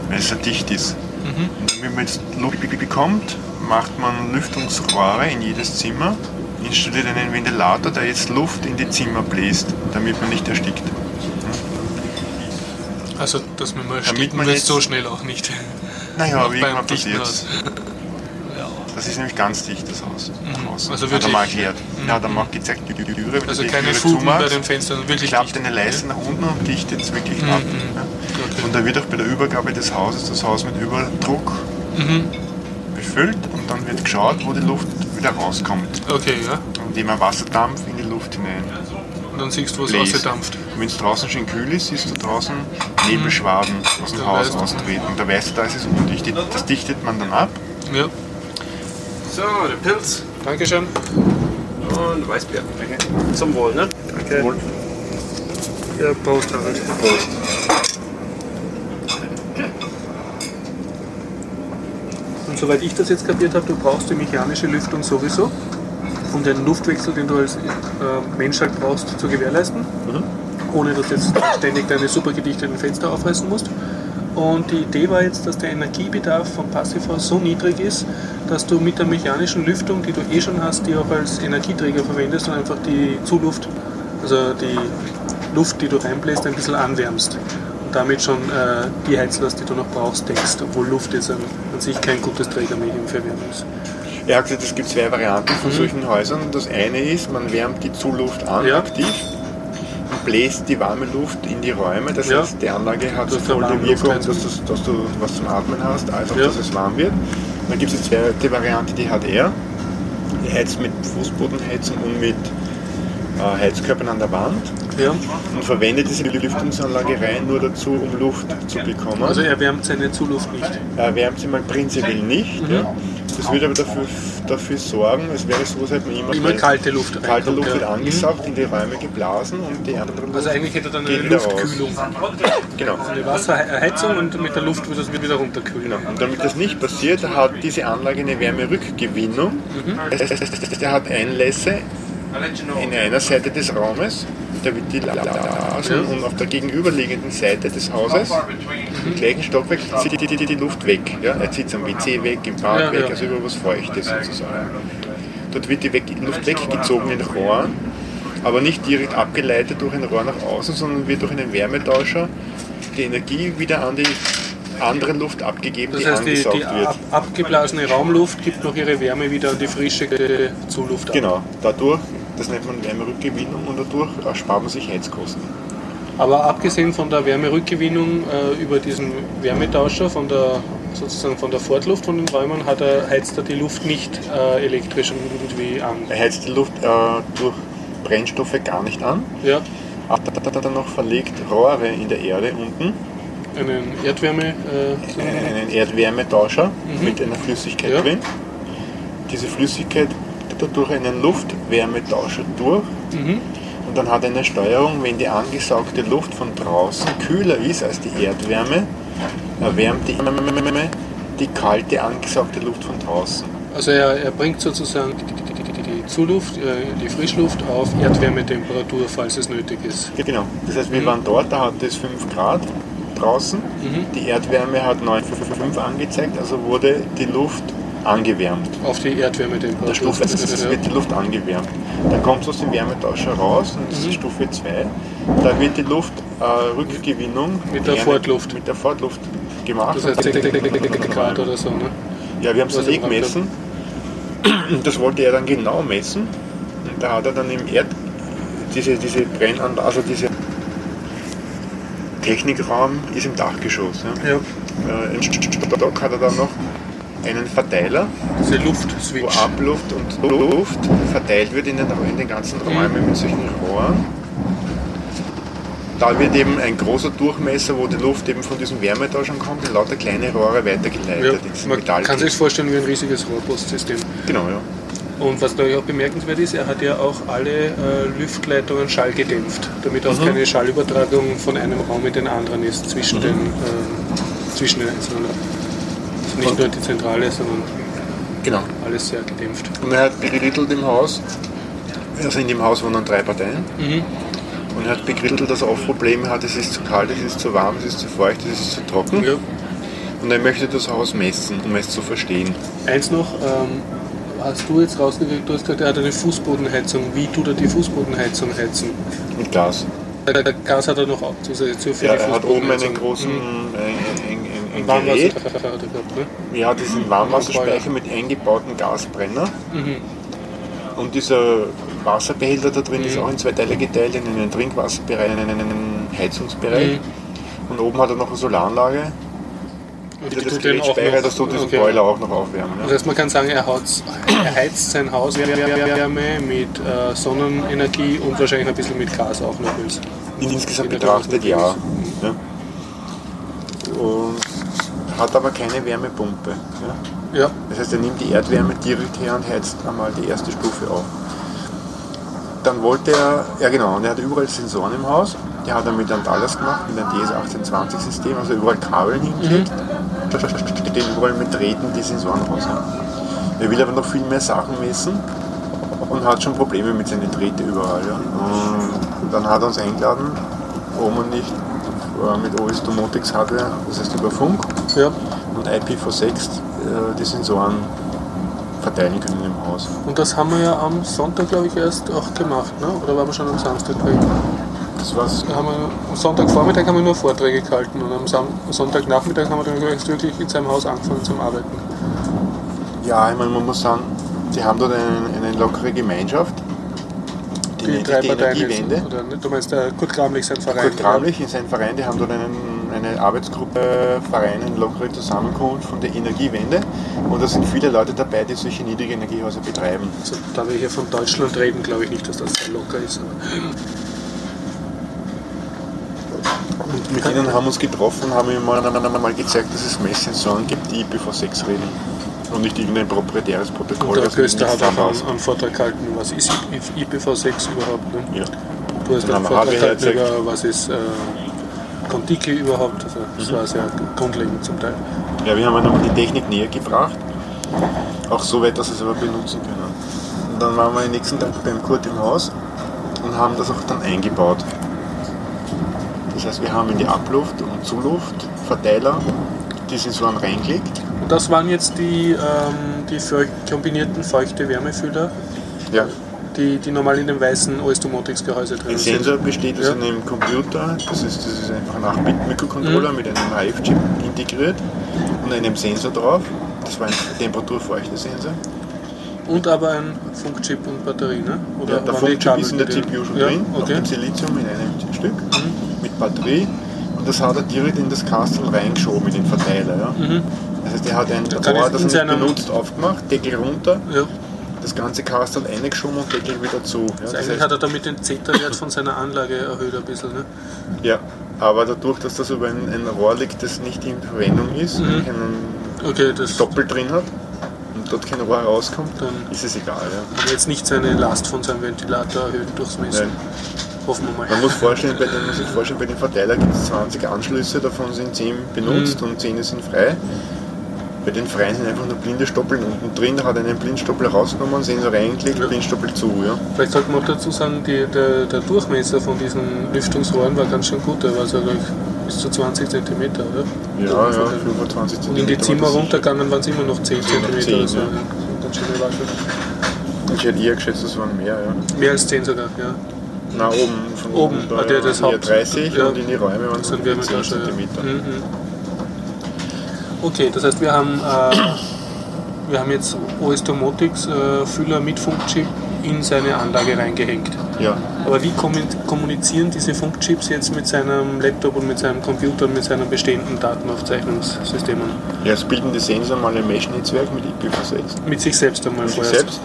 weil es so dicht ist. Mhm. Und wenn man jetzt Luft bekommt, macht man Lüftungsrohre in jedes Zimmer, installiert einen Ventilator, der jetzt Luft in die Zimmer bläst, damit man nicht erstickt. Also, dass man mal ersticken wird so schnell auch nicht. Naja, aber irgendwann passiert Das ist nämlich ganz dicht, das Haus. Mhm. Also wirklich? Hat er mal erklärt. Mhm. Ja, dann mal gezeigt, die Türe, wenn Also keine Fugen bei den Fenstern, wirklich klappt eine Leiste nach unten und dichtet es wirklich mhm. ab. Ja. Okay. Und da wird auch bei der Übergabe des Hauses das Haus mit Überdruck mhm. befüllt und dann wird geschaut, wo die Luft wieder rauskommt. Okay, ja. Indem man Wasserdampf in die Luft hinein. Und dann siehst du, wo es rausdampft. Wenn es draußen schön kühl ist, siehst du draußen Nebelschwaden aus dem Haus austreten. Und da weißt du, da ist es undicht. Das dichtet man dann ab. Ja. So, der Pilz. Dankeschön. Und Weißbier. Okay. Zum Wohl, ne? Danke. Wohl. Ja, Prost, Harald. Prost. Und soweit ich das jetzt kapiert habe, du brauchst die mechanische Lüftung sowieso, um den Luftwechsel, den du als äh, Mensch halt brauchst, zu gewährleisten. Mhm ohne dass du jetzt ständig deine super gedichteten Fenster aufreißen musst. Und die Idee war jetzt, dass der Energiebedarf vom Passivhaus so niedrig ist, dass du mit der mechanischen Lüftung, die du eh schon hast, die auch als Energieträger verwendest und einfach die Zuluft, also die Luft, die du reinbläst, ein bisschen anwärmst. Und damit schon äh, die Heizlast, die du noch brauchst, deckst, obwohl Luft jetzt an, an sich kein gutes Trägermedium für Wärme ist. Er hat gesagt, es gibt zwei Varianten von mhm. solchen Häusern. Das eine ist, man wärmt die Zuluft an, ja. aktiv bläst die warme Luft in die Räume. Das ja. heißt, die Anlage hat sowohl die Wirkung, dass, dass, du was zum Atmen hast, als auch, ja. dass es warm wird. Dann gibt es die zweite Variante, die hat er. Die heizt mit Fußbodenheizung und mit äh, Heizkörpern an der Wand. Ja. Und verwendet diese Lüftungsanlage rein nur dazu, um Luft zu bekommen. Also er wärmt seine Zuluft nicht? Er wärmt sie mal prinzipiell nicht. Mhm. Ja. Das würde aber dafür, dafür sorgen, es wäre so, als hätte man immer, immer kalte Luft Kalte Luft ja. wird angesaugt, in die Räume geblasen und die andere Luft Also eigentlich hätte er dann eine Luftkühlung. Genau. Also eine Wasserheizung und mit der Luft wird das wieder runterkühlen. Genau. Und damit das nicht passiert, hat diese Anlage eine Wärmerückgewinnung. Mhm. Er hat Einlässe in einer Seite des Raumes da wird die Lasen und auf der gegenüberliegenden Seite des Hauses, im gleichen Stockwerk, zieht die, die, die, Luft weg. Ja? Er zieht es am WC weg, im Bad weg, also über was Feuchtes sozusagen. Dort wird die Luft weggezogen in Rohren, aber nicht direkt abgeleitet durch ein Rohr nach außen, sondern wird durch einen Wärmetauscher die Energie wieder an die andere Luft abgegeben, das heißt, die angesaugt die, die wird. Ab, abgeblasene Raumluft gibt noch ihre Wärme wieder an die frische Zuluft ab. Genau, dadurch das nennt man Wärmerückgewinnung und dadurch spart man sich Heizkosten. Aber abgesehen von der Wärmerückgewinnung äh, über diesen Wärmetauscher, von der, sozusagen von der Fortluft von den Räumen, hat er, heizt er die Luft nicht äh, elektrisch irgendwie an? Er heizt die Luft äh, durch Brennstoffe gar nicht an. Ja. hat er dann noch verlegt Rohre in der Erde unten. Einen Erdwärme... Äh, einen Erdwärmetauscher mhm. mit einer Flüssigkeit ja. drin. Diese Flüssigkeit durch einen Luftwärmetauscher durch. Mhm. Und dann hat er eine Steuerung, wenn die angesaugte Luft von draußen kühler ist als die Erdwärme, erwärmt die, die kalte angesaugte Luft von draußen. Also er, er bringt sozusagen die, die, die, die Zuluft, äh, die Frischluft auf Erdwärmetemperatur, falls es nötig ist. Genau. Das heißt, wir mhm. waren dort, da hat es 5 Grad draußen. Mhm. Die Erdwärme hat 9,5 angezeigt, also wurde die Luft angewärmt. Auf die Erdwärmetemperatur. Der Stufe, das ist, wird die Luft angewärmt. Dann kommt es aus dem Wärmetauscher raus und das mhm. ist Stufe 2. Da wird die Luftrückgewinnung äh, mit der Fortluft. Mit der Fortluft gemacht. Das heißt 6 Grad oder so, ne? Ja, wir haben es eh gemessen. Das wollte er dann genau messen. Und da hat er dann im Erd diese, diese Brennanlage, also diese Technikraum ist im Dachgeschoss. Ja. ja. Äh, Im Stock hat er dann noch einen Verteiler, Diese Luftswitch. wo Abluft und Luft verteilt wird in den, in den ganzen Räumen mit solchen Rohren. Da wird eben ein großer Durchmesser, wo die Luft eben von diesem Wärmetauschern kommt, in lauter kleine Rohre weitergeleitet. Ja, man Metall kann sich vorstellen wie ein riesiges Rohrpostsystem. Genau, ja. Und was natürlich auch bemerkenswert ist, er hat ja auch alle äh, Lüftleitungen schallgedämpft, damit auch mhm. keine Schallübertragung von einem Raum in den anderen ist zwischen, mhm. den, äh, zwischen den einzelnen also nicht nur die Zentrale, sondern genau. alles sehr gedämpft. Und er hat berittelt im Haus, also in dem Haus wohnen drei Parteien. Mhm. Und er hat begrittelt, dass er oft Probleme hat, es ist zu kalt, es ist zu warm, es ist zu feucht, es ist zu trocken. Ja. Und er möchte das Haus messen, um es zu verstehen. Eins noch, ähm, hast du jetzt rausgekriegt, du hast gesagt, er hat eine Fußbodenheizung. Wie tut er die Fußbodenheizung heizen? Mit Gas. Der Gas hat er noch auch zusätzlich für ja, die er hat oben einen großen mhm. ein, ein, Gerät. Ja, diesen Warmwasserspeicher mit eingebauten Gasbrenner. Mhm. Und dieser Wasserbehälter da drin mhm. ist auch in zwei Teile geteilt, in einen Trinkwasserbereich und in einen Heizungsbereich. Mhm. Und oben hat er noch eine Solaranlage. Und das Gerät speichert, dass du diesen okay. Boiler auch noch aufwärmen. Ja. Das heißt, man kann sagen, er, er heizt sein Haus Wärme mit äh, Sonnenenergie und wahrscheinlich ein bisschen mit Gas auch noch. Insgesamt betrachtet ja. ja. Und hat aber keine Wärmepumpe. Ja? ja. Das heißt, er nimmt die Erdwärme direkt her und heizt einmal die erste Stufe auf dann wollte er, ja genau, und er hat überall Sensoren im Haus. Die hat er mit einem Dallas gemacht, mit einem DS1820-System, also überall Kabeln hingelegt. Mhm. Stehen überall mit Drähten die Sensoren raus. Er will aber noch viel mehr Sachen messen und hat schon Probleme mit seinen Drähten überall. Ja. Und dann hat er uns eingeladen, ob man nicht äh, mit OS Domotics hatte, das heißt über Funk ja. und IPv6 äh, die Sensoren verteilen können im Haus. Und das haben wir ja am Sonntag, glaube ich, erst auch gemacht, ne? oder waren wir schon am Samstag drin? Das war's. Haben wir, am Sonntagvormittag haben wir nur Vorträge gehalten und am Sam Sonntagnachmittag haben wir dann wirklich in seinem Haus angefangen zum Arbeiten. Ja, ich meine, man muss sagen, die haben dort eine, eine lockere Gemeinschaft. Die, die drei die Parteien. Jetzt, oder, du meinst der Kurt Gramlich, sein Verein? Kurt Gramlich in seinem Verein, die haben dort einen eine Arbeitsgruppe Vereinen lockere Zusammenkunft von der Energiewende und da sind viele Leute dabei, die solche niedrige Energiehäuser betreiben. Also, da wir hier von Deutschland reden, glaube ich nicht, dass das sehr locker ist. Und mit ihnen haben wir uns getroffen und haben ihm mal, mal gezeigt, dass es Messsensoren gibt, die IPv6 reden und nicht irgendein proprietäres Protokoll. Und der Köster hat auch einen, einen, Vortrag gehalten, was ist IPv6 überhaupt? Ne? Ja. Du hast einen Vortrag gehalten über, was ist äh, Kontiki überhaupt. Also das mhm. war sehr grundlegend zum Teil. Ja, wir haben einmal die Technik näher gebracht. Auch so weit, dass sie es aber benutzen können. Und dann waren wir am nächsten Tag beim Kurt im Haus und haben das auch dann eingebaut. Das heißt, wir haben in die Abluft und Zuluft Verteiler die Sensoren reingelegt. Und das waren jetzt die, ähm, die kombinierten feuchte Wärmefüller? Ja die, die normal in dem weißen OS Domotics Gehäuse drin sind. Ein Sensor besteht aus ja. einem Computer, das ist, das ist einfach ein 8-Bit-Mikrocontroller mhm. mit einem IF-Chip integriert und einem Sensor drauf. Das war ein Temperaturfeuchte-Sensor. Und aber ein Funkchip und Batterie, ne? Oder ja, der Funkchip ist in der CPU schon ja, drin, okay. auf Silizium in einem Stück mhm. mit Batterie. Und das hat er direkt in das Kastel reingeschoben, in den Verteiler. Ja? Mhm. Das heißt, er hat ein Rohr, das er nicht benutzt, aufgemacht, Deckel runter. Ja das ganze Kastel eingeschoben und Deckel wieder zu. Ja, also eigentlich hat er damit den Zeta-Wert von seiner Anlage erhöht ein bisschen. Ne? Ja, aber dadurch, dass das über ein, ein Rohr liegt, das nicht in Verwendung ist, mhm. keinen okay, Doppel drin hat und dort kein Rohr rauskommt, dann ist es egal. Ja. Aber jetzt nicht seine Last von seinem Ventilator erhöht durchs Messen. Nein. Hoffen wir mal. Man muss, vorstellen, bei den, muss sich vorstellen, bei den Verteiler gibt es 20 Anschlüsse, davon sind 10 benutzt mhm. und 10 sind frei. Bei den Freien sind einfach nur blinde Stoppeln unten drin, hat er einen Blindstoppel rausgenommen, Sensor reingelegt, ja. Blindstoppel zu. Ja. Vielleicht sollte man auch dazu sagen, die, der, der, Durchmesser von diesen Lüftungsrohren war ganz schön gut, der war so bis zu 20 cm, oder? Ja, ja, 25 cm. Und in die Zimmer runtergegangen waren es immer noch 10 cm. 10, oder so. Ja. Ganz schöne Waffe. Ich hätte eher geschätzt, das waren mehr, ja. Mehr als 10 sogar, ja. Na, oben. Von oben, oben da, der, das Haupt, 30 ja. und in die Räume waren es 10 cm. Ja. Mhm. Okay, das heißt, wir haben, äh, wir haben jetzt OS Domotics äh, Füller mit Funkchip in seine Anlage reingehängt. Ja. Aber wie kommunizieren diese Funkchips jetzt mit seinem Laptop und mit seinem Computer und mit seinen bestehenden Datenaufzeichnungssystemen? Ja, es bilden die Sensoren mal ein Mesh-Netzwerk mit IPv6. Mit sich selbst einmal mit vorerst. Sich selbst.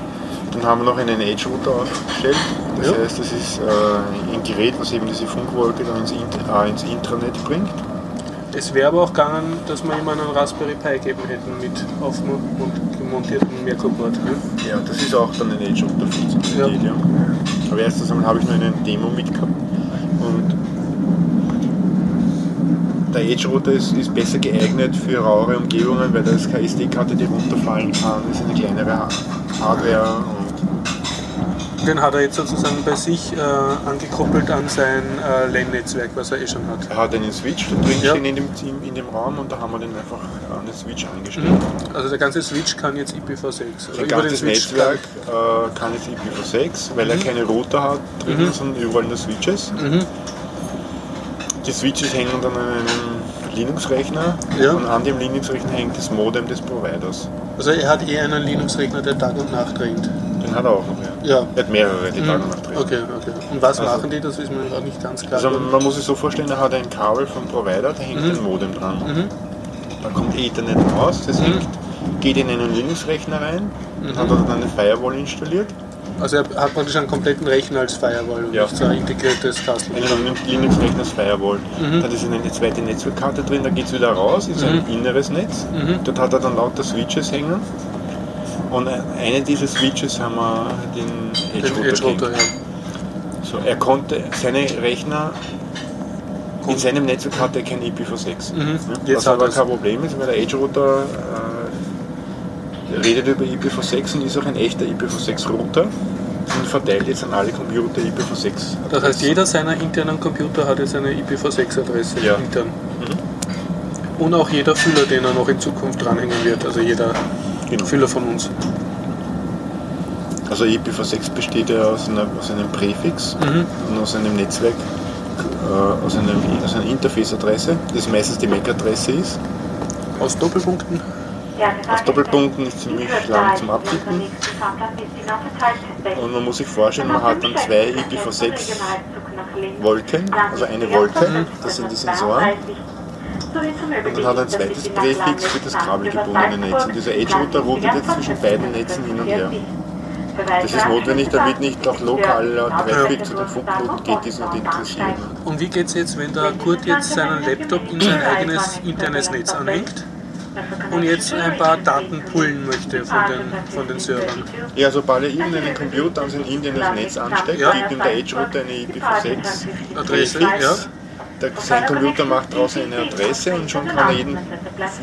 Dann haben wir noch einen Edge-Router aufgestellt. Das ja. heißt, das ist äh, ein Gerät, was eben diese Funkwolke dann ins, äh, ins Intranet bringt. Es wäre aber auch gegangen, dass wir ihm einen Raspberry Pi geben hätten mit aufmontiertem Merkur-Board. Ne? Ja, das ist auch dann ein Edge Router Funktionalität. Ja. ja. Aber erstens einmal habe ich nur eine Demo mitgehabt und der Edge Router ist, ist, besser geeignet für rauere Umgebungen, weil da ist keine SD-Karte, die runterfallen kann. Das ist eine kleinere Hardware den hat er jetzt sozusagen bei sich äh, angekoppelt an sein äh, LAN-Netzwerk, was er eh schon hat. Er hat einen Switch da drin ja. in, dem, in dem Raum und da haben wir den einfach an den Switch angeschlossen. Mhm. Also der ganze Switch kann jetzt IPv6. Also das ganze Netzwerk kann, äh, kann jetzt IPv6, weil mhm. er keine Router hat drin, mhm. sondern überall nur Switches. Mhm. Die Switches hängen dann an einem Linux-Rechner ja. und an dem Linux-Rechner hängt das Modem des Providers. Also er hat eher einen Linux-Rechner, der Tag und Nacht drängt. Hat er auch noch, ja. ja. Er hat mehrere, die mhm. Und Nacht drehen. Okay, okay. Und was also, machen die? Das ist mir gerade nicht ganz klar. Also man muss sich so vorstellen, er hat ein Kabel vom Provider, da hängt mhm. ein Modem dran. Mhm. Da kommt Ethernet raus, das mhm. hängt, geht in einen Linux-Rechner rein, mhm. hat dann eine Firewall installiert. Also er hat praktisch einen kompletten Rechner als Firewall und ja. nicht so ein integriertes Castle. Einen Linux-Rechner als Firewall. Mhm. Da ist eine zweite Netzwerkkarte drin, da geht es wieder raus, ist ein inneres Netz. Dort hat er dann lauter Switches hängen und eine dieser Switches haben wir den Edge Router. Edge -Router ja. So, er konnte seine Rechner in seinem Netzwerk hatte er kein IPv6. Mhm. Ja, was aber kein Problem ist, weil der Edge Router äh, redet über IPv6 und ist auch ein echter IPv6 Router und verteilt jetzt an alle Computer IPv6. Das heißt, jeder seiner internen Computer hat jetzt eine IPv6-Adresse ja. intern. Mhm. Und auch jeder Füller, den er noch in Zukunft dranhängen wird, also jeder genau. Füller von uns. Also IPv6 besteht ja aus, einer, aus einem Präfix mhm. und aus einem Netzwerk, äh, aus, einem, aus einer Interface-Adresse, das meistens die MAC-Adresse ist. Aus Doppelpunkten? Aus Doppelpunkten ist ziemlich lang zum Abtippen. Und man muss sich vorstellen, man hat dann zwei IPv6 Wolken, also eine Wolke, das sind die Sensoren. Und dann hat ein zweites Präfix für das kabelgebundene Netz. Und dieser Edge-Router routet jetzt zwischen beiden Netzen hin und her. Das ist notwendig, damit nicht auch lokaler Traffic zu den Funkknoten geht, die es nicht interessieren. Und wie geht es jetzt, wenn der Kurt jetzt seinen Laptop in sein eigenes internes Netz anhängt? und jetzt ein paar Daten pullen möchte von den, von den Servern. Ja, sobald er irgendeinen Computer an sein internes Netz ansteckt, ja. gibt ihm der Edge-Router eine IPv6-Adresse. Ja der, sein Computer macht draußen eine Adresse und schon kann er jeden,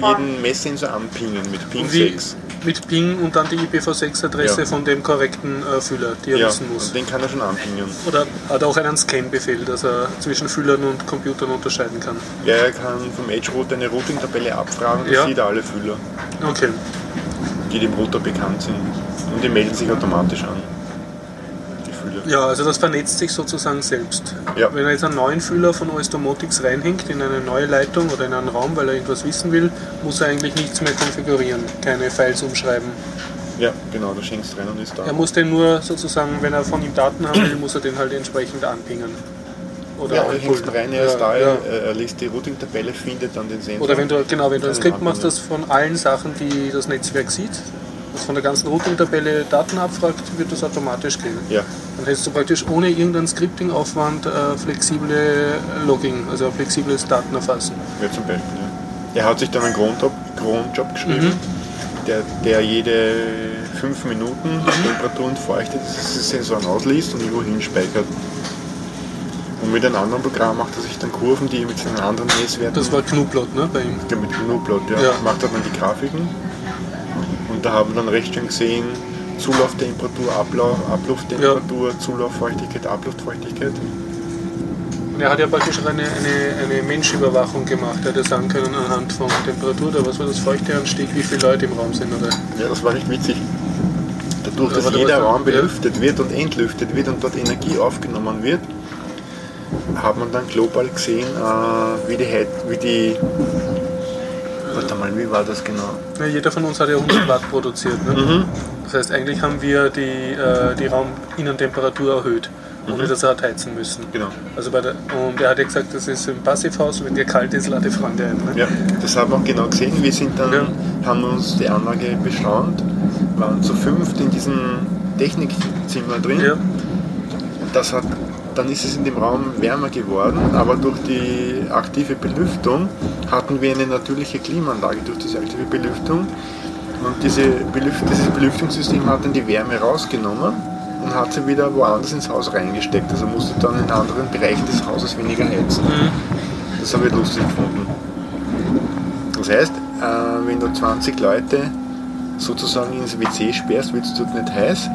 jeden Messsensor anpingen mit Ping 6. Mit Ping und dann die IPv6-Adresse ja. von dem korrekten äh, Füller, die er ja, wissen muss. den kann er schon anpingen. Oder hat er auch einen Scan-Befehl, dass er zwischen Füllern und Computern unterscheiden kann? Ja, er kann vom Edge-Router eine Routing-Tabelle abfragen, das ja. sieht alle Füller. Okay. Die dem Router bekannt sind. Und die melden sich automatisch an. Ja, also das vernetzt sich sozusagen selbst. Ja. Wenn er jetzt einen neuen Fühler von OS Domotics reinhängt in eine neue Leitung oder in einen Raum, weil er irgendwas wissen will, muss er eigentlich nichts mehr konfigurieren, keine Files umschreiben. Ja, genau, da schenkst rein und ist da. Er muss den nur sozusagen, wenn er von ihm Daten haben will, muss er den halt entsprechend anpingen. Oder ja, er hängt rein, er ist da, ja. er liest die Routing-Tabelle, findet dann den Sensor. Oder wenn du, genau, wenn du ein Skript machst, das von allen Sachen, die das Netzwerk sieht, von der ganzen Routing-Tabelle Daten abfragt, wird das automatisch gehen. Ja. Dann hättest du praktisch ohne irgendeinen Scripting-Aufwand äh, flexible Logging, also flexibles Datenerfassen. Ja, zum Beispiel. Ja. Er hat sich dann einen Cronjob, Cronjob geschrieben, mhm. der, der jede fünf Minuten mhm. Temperatur und Feuchtigkeitssensoren ausliest und irgendwo hinspeichert. Und mit einem anderen Programm macht er sich dann Kurven, die mit seinen anderen Messwerten. Das war Knuplot, ne? Bei ihm. Ja, mit Knuplot, ja. ja. Macht er dann die Grafiken. Da haben wir dann recht schön gesehen, Zulauftemperatur, Ablauf, Ablufttemperatur, ja. Zulauffeuchtigkeit, Abluftfeuchtigkeit. Und er hat ja praktisch eine, eine, eine Menschüberwachung gemacht. Er hätte sagen können anhand von Temperatur, da was war das Feuchteanstieg, wie viele Leute im Raum sind, oder? Ja, das war nicht witzig. Dadurch, dass jeder Raum belüftet ja. wird und entlüftet wird und dort Energie aufgenommen wird, hat man dann global gesehen, äh, wie, die, wie die. Warte mal, wie war das genau? Ja, jeder von uns hat ja 100 Watt produziert. Ne? Mhm. Das heißt, eigentlich haben wir die, äh, die Rauminnentemperatur erhöht, ohne mhm. dass wir heizen müssen. Genau. Also bei der, und er hat ja gesagt, das ist im Passivhaus, wenn dir kalt ist, lade Freunde ein. Ne? Ja, das haben wir auch genau gesehen. Wir sind dann, ja. haben uns die Anlage beschraubt, waren zu fünft in diesem Technikzimmer drin. Ja. Das hat dann ist es in dem Raum wärmer geworden, aber durch die aktive Belüftung hatten wir eine natürliche Klimaanlage durch diese aktive Belüftung und diese Belüft dieses Belüftungssystem hat dann die Wärme rausgenommen und hat sie wieder woanders ins Haus reingesteckt. Also musste dann in anderen Bereichen des Hauses weniger heizen. Mhm. Das habe ich lustig gefunden. Das heißt, äh, wenn du 20 Leute sozusagen ins WC sperrst, wird es dort nicht heiß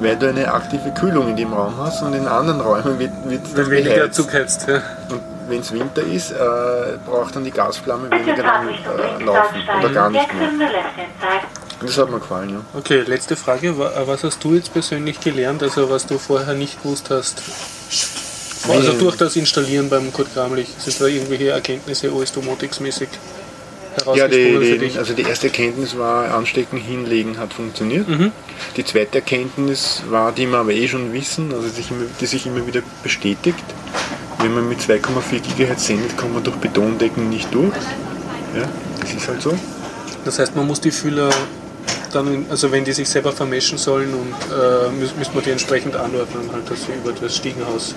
weil du eine aktive Kühlung in dem Raum hast und in anderen Räumen wird, wird es weniger zugeheizt. Ja. Und wenn es Winter ist, äh, braucht dann die Gasflamme weniger lang äh, laufen oder gar nicht mehr. Das hat mir gefallen, ja. Okay, letzte Frage. Äh, was hast du jetzt persönlich gelernt, also was du vorher nicht gewusst hast? Also durch das Installieren beim Kurt Kramlich, sind da irgendwelche Erkenntnisse OS-Domotics-mäßig? Ja, die, die, also die erste Erkenntnis war, Anstecken hinlegen hat funktioniert. Mhm. Die zweite Erkenntnis war, die wir aber eh schon wissen, also die sich immer, die sich immer wieder bestätigt. Wenn man mit 2,4 GHz sendet, kommt man durch Betondecken nicht durch. Ja, das ist halt so. Das heißt, man muss die Fühler dann, also wenn die sich selber vermischen sollen und äh, müssen wir die entsprechend anordnen, halt, dass sie über das Stiegenhaus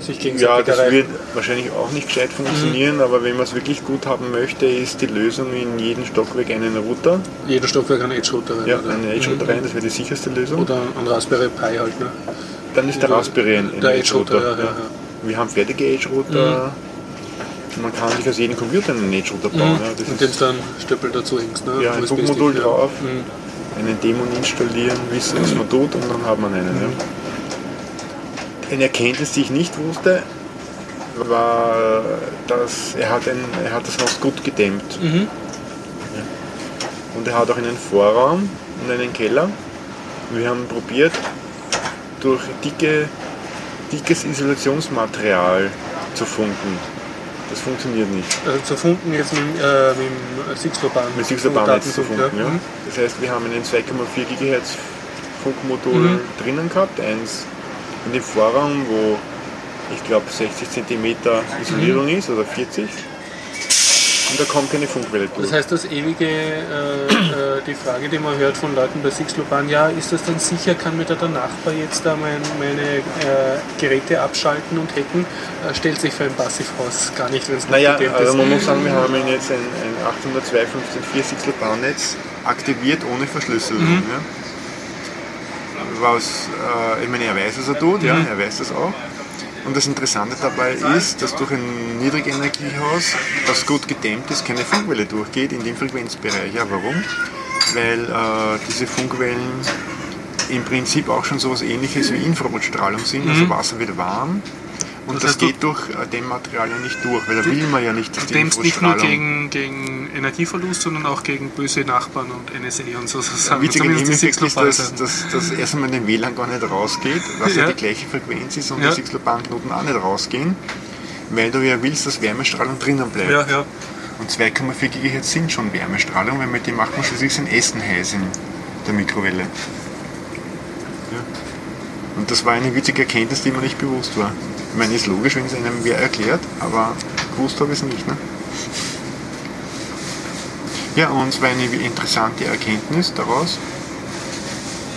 sich gegenseitig Ja, das erreichen. wird wahrscheinlich auch nicht gescheit funktionieren, mhm. aber wenn man es wirklich gut haben möchte, ist die Lösung in jedem Stockwerk einen Router. Jeder Stockwerk ein Edge-Router rein. Ja, oder? einen Edge-Router mhm. rein, das wäre die sicherste Lösung. Oder ein Raspberry Pi halt, ne? Dann ist der Raspberry ein, ein Edge-Router. Ja, ja, ja. Wir haben fertige Edge-Router. Mhm. Man kann sich aus jedem Computer einen Edge-Router bauen. Mhm. Ja, und dem dann Stöppel dazu hängst. Ne? Ja, ein Bookmodul drauf. Mhm einen Dämon installieren, wissen, was man tut und dann hat man einen. Ja. Eine Erkenntnis, die ich nicht wusste, war, dass er hat, ein, er hat das Haus gut gedämmt. Mhm. Ja. Und er hat auch einen Vorraum und einen Keller. Wir haben probiert, durch dicke, dickes Isolationsmaterial zu funken. Das funktioniert nicht. Also zu funken jetzt mit, äh, mit Sixloban. Mit Sixloban zu funken, ja. ja. Mhm. Das heißt, wir haben einen 2,4 GHz Funkmodul mhm. drinnen gehabt, eins in dem Vorraum, wo ich glaube 60 cm Isolierung mhm. ist oder 40 und da kommt keine Funkwelle durch. Das heißt, das ewige, äh, äh, die Frage, die man hört von Leuten bei Sixloban, ja, ist das dann sicher, kann mir da der Nachbar jetzt da mein, meine äh, Geräte abschalten und hacken? Äh, stellt sich für ein Passivhaus gar nicht, wenn es nicht Naja, also man muss sagen, wir haben jetzt ein, ein 802.15.4 Sixloban-Netz aktiviert ohne Verschlüsselung. Mhm. Ja. Was, äh, ich meine, er weiß, was er tut, mhm. ja, er weiß das auch. Und das Interessante dabei ist, dass durch ein Niedrigenergiehaus, das gut gedämmt ist, keine Funkwelle durchgeht in dem Frequenzbereich. Ja, warum? Weil äh, diese Funkwellen im Prinzip auch schon so etwas ähnliches wie Infrarotstrahlung sind. Also mhm. Also Wasser wird warm und das, das geht durch äh, dem Material ja nicht durch, weil da will man ja nicht, dass die dämmst nicht nur gegen, gegen Energieverlust, sondern auch gegen böse Nachbarn und NSA und so. sozusagen. Witzig ist, dass, dass, dass, dass erstmal den WLAN gar nicht rausgeht, was ja, ja die gleiche Frequenz ist und ja. die Sixloban-Knoten auch nicht rausgehen, weil du ja willst, dass Wärmestrahlung drinnen bleibt. Ja, ja. Und 2,4 GHz sind schon Wärmestrahlung, weil mit dem macht man schließlich sein Essen heiß in der Mikrowelle. Ja. Und das war eine witzige Erkenntnis, die mir nicht bewusst war. Ich meine, ist logisch, wenn es einem wer erklärt, aber gewusst habe ich es nicht. Ne? Ja, und es war eine interessante Erkenntnis daraus,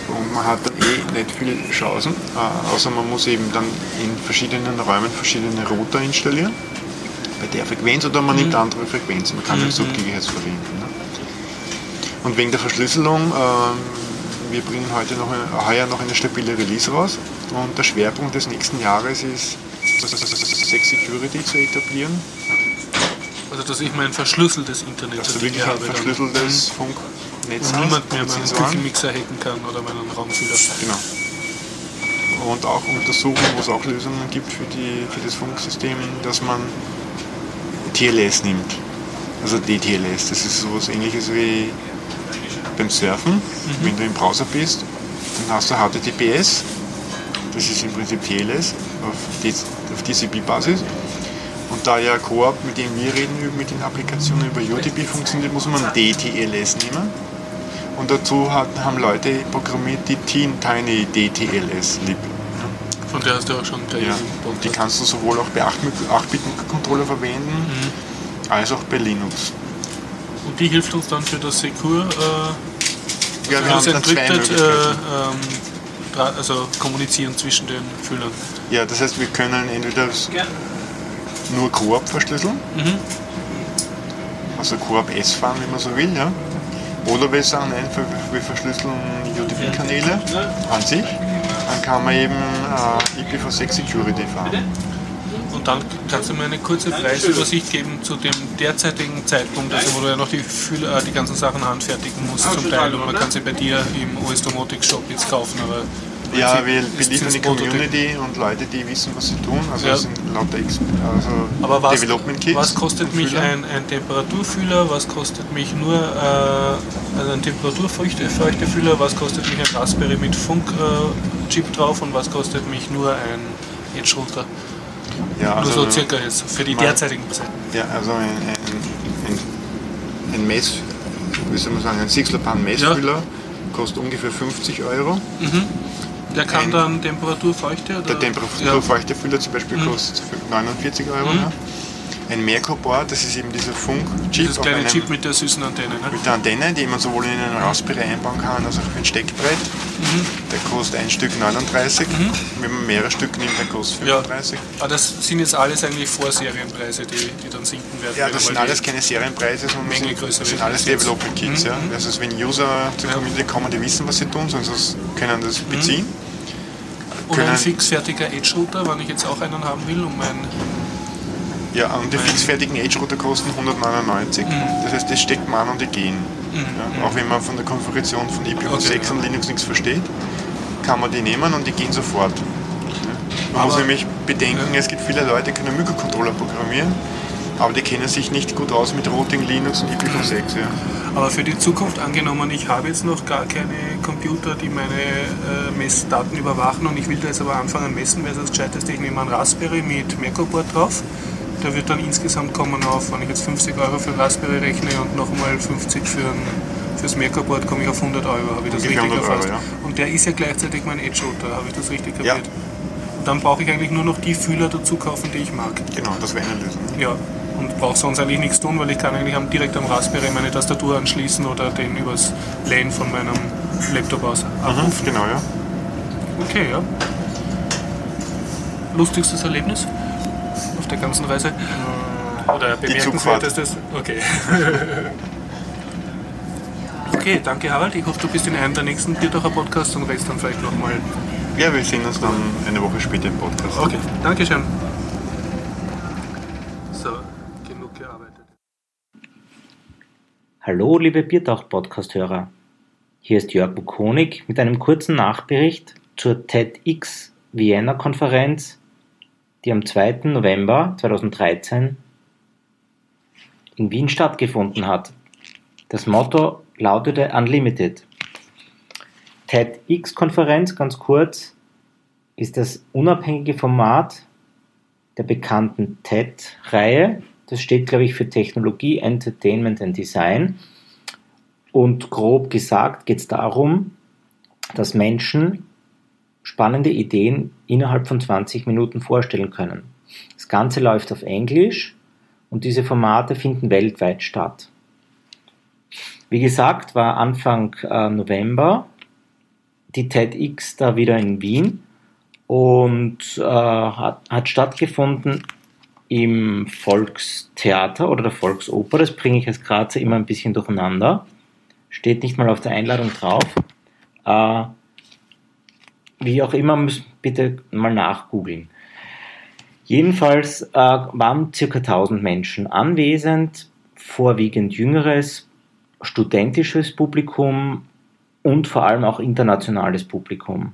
und man hat dann eh nicht viel Chancen, äh, außer man muss eben dann in verschiedenen Räumen verschiedene Router installieren bei der Frequenz oder man mhm. nimmt andere Frequenzen. Man kann mhm. 5 GHz verwenden. Ne? Und wegen der Verschlüsselung, äh, wir bringen heute noch eine, heuer noch eine stabile Release raus und der Schwerpunkt des nächsten Jahres ist, Security zu etablieren. Also dass ich mein verschlüsseltes Internet dass du wirklich ein verschlüsseltes dann. Funknetz Und niemand mehr meinen Küchenmixer hacken kann oder meinen Raumfüller. Genau. Und auch untersuchen, wo es auch Lösungen gibt für, die, für das Funksystem, dass man TLS nimmt. Also DTLS. Das ist sowas ähnliches wie beim Surfen. Mhm. Wenn du im Browser bist, dann hast du HTTPS. Das ist im Prinzip TLS auf TCP-Basis. Und da ja Coop, mit dem wir reden, mit den Applikationen über UTP funktioniert, muss man DTLS nehmen. Und dazu hat, haben Leute programmiert die Tiny DTLS-Lib. Von der hast du auch schon ja. Die kannst du sowohl auch bei 8-Bit-Controller verwenden, mhm. als auch bei Linux. Und die hilft uns dann für das Secure, äh, ja, wir haben dann zwei Möglichkeiten. Äh, ähm, also kommunizieren zwischen den Füllern. Ja, das heißt, wir können entweder nur Koop verschlüsseln, mhm. also Koop S fahren, wenn man so will, ja. Oder wir sagen einfach, wir verschlüsseln UDP-Kanäle an sich dann kann man eben äh, IPv6 Security fahren. Und dann kannst du mir eine kurze Preisübersicht geben zu dem derzeitigen Zeitpunkt, also wo du ja noch die, äh, die ganzen Sachen handfertigen musst zum Teil und man kann sie bei dir im OS Domotics Shop jetzt kaufen, aber ja, wir beliefern die Community und Leute, die wissen, was sie tun. Also ja. sind lauter also Aber was, Development Kits. Was kostet mich ein, ein, Temperaturfühler? Was kostet mich nur äh, also ein Temperaturfeuchtefühler? Was kostet mich ein Raspberry mit Funk-Chip äh, drauf? Und was kostet mich nur ein Edge Router? Ja, also nur so circa jetzt für die derzeitigen Zeiten. Ja, also ein, ein, ein, ein Mess, wie soll man sagen, ein Sixlerpan Messfühler ja. kostet ungefähr 50 Euro. Mhm. Der kann dann Temperaturfeuchte? Oder? Der Temperaturfeuchtefüller ja. zum Beispiel mhm. kostet 49 Euro. Mhm. Ja. Ein Merco-Board, das ist eben dieser Funk-Chip. Dieses kleine Chip mit der süßen Antenne. Ne? Mit der Antenne, die man sowohl in einen Raspberry einbauen kann, als auch für ein Steckbrett. Mhm. Der kostet ein Stück 39. Mhm. Wenn man mehrere Stück nimmt, dann kostet 35. Ja. Aber das sind jetzt alles eigentlich Vorserienpreise, die, die dann sinken werden. Ja, das sind alles keine Serienpreise, sondern sind, das sind alles Development Kits. Mhm. Ja. Also wenn User zur Community kommen, die wissen, was sie tun, sonst können das mhm. beziehen. Oder ein fixfertiger Edge-Router, wenn ich jetzt auch einen haben will, um mein ja, und die fixfertigen Edge-Router kosten 199. Mhm. Das heißt, das steckt man an und die gehen. Mhm. Ja, auch wenn man von der Konfiguration von IPv6 okay, ja. und Linux nichts versteht, kann man die nehmen und die gehen sofort. Man aber, muss nämlich bedenken, es gibt viele Leute, die können Mikrocontroller programmieren, aber die kennen sich nicht gut aus mit Routing, Linux und IPv6. Ja. Aber für die Zukunft angenommen, ich habe jetzt noch gar keine Computer, die meine äh, Messdaten überwachen und ich will da jetzt aber anfangen messen, wäre das gescheiteste, ich nehme einen Raspberry mit Mercoboard drauf. Der wird dann insgesamt kommen auf, wenn ich jetzt 50 Euro für Raspberry rechne und nochmal 50 für ein, fürs Mercoboard komme ich auf 100 Euro, habe ich das richtig erfasst? Euro, ja. Und der ist ja gleichzeitig mein Edge-Router, habe ich das richtig kapiert? Ja. Und dann brauche ich eigentlich nur noch die Fühler dazu kaufen, die ich mag. Genau, das wäre eine Lösung. Ja, und brauche sonst eigentlich nichts tun, weil ich kann eigentlich direkt am Raspberry meine Tastatur anschließen oder den übers LAN von meinem Laptop aus mhm, abrufen. Mhm, genau, ja. Okay, ja. Lustigstes Erlebnis der ganzen Reise? Äh, oder bemerkenswertestes? Okay. okay, danke Harald. Ich hoffe, du bist in einem der nächsten Bierdacher Podcasts und redest dann vielleicht nochmal. Ja, wir sehen uns dann eine Woche später im Podcast. Okay, danke schön. Hallo, liebe Biertauch-Podcast-Hörer. Hier ist Jörg Bukonig mit einem kurzen Nachbericht zur TEDx Vienna-Konferenz, die am 2. November 2013 in Wien stattgefunden hat. Das Motto lautete Unlimited. TEDx-Konferenz, ganz kurz, ist das unabhängige Format der bekannten TED-Reihe, das steht, glaube ich, für Technologie, Entertainment and Design. Und grob gesagt geht es darum, dass Menschen spannende Ideen innerhalb von 20 Minuten vorstellen können. Das Ganze läuft auf Englisch und diese Formate finden weltweit statt. Wie gesagt, war Anfang äh, November die TEDx da wieder in Wien und äh, hat, hat stattgefunden im Volkstheater oder der Volksoper. Das bringe ich als Grazer immer ein bisschen durcheinander. Steht nicht mal auf der Einladung drauf. Äh, wie auch immer, bitte mal nachgoogeln. Jedenfalls äh, waren circa 1000 Menschen anwesend, vorwiegend jüngeres, studentisches Publikum und vor allem auch internationales Publikum.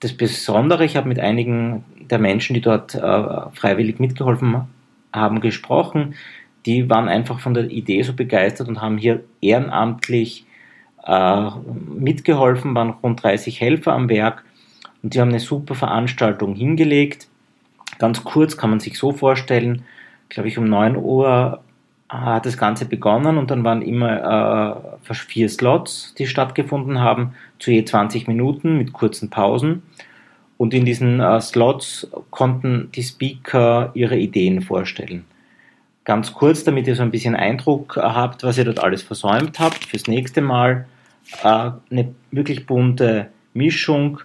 Das Besondere, ich habe mit einigen der Menschen, die dort äh, freiwillig mitgeholfen haben, gesprochen. Die waren einfach von der Idee so begeistert und haben hier ehrenamtlich äh, mitgeholfen, waren rund 30 Helfer am Werk und die haben eine super Veranstaltung hingelegt. Ganz kurz kann man sich so vorstellen, glaube ich, um 9 Uhr hat das Ganze begonnen und dann waren immer äh, vier Slots, die stattgefunden haben, zu je 20 Minuten mit kurzen Pausen. Und in diesen äh, Slots konnten die Speaker ihre Ideen vorstellen. Ganz kurz, damit ihr so ein bisschen Eindruck habt, was ihr dort alles versäumt habt. Fürs nächste Mal äh, eine wirklich bunte Mischung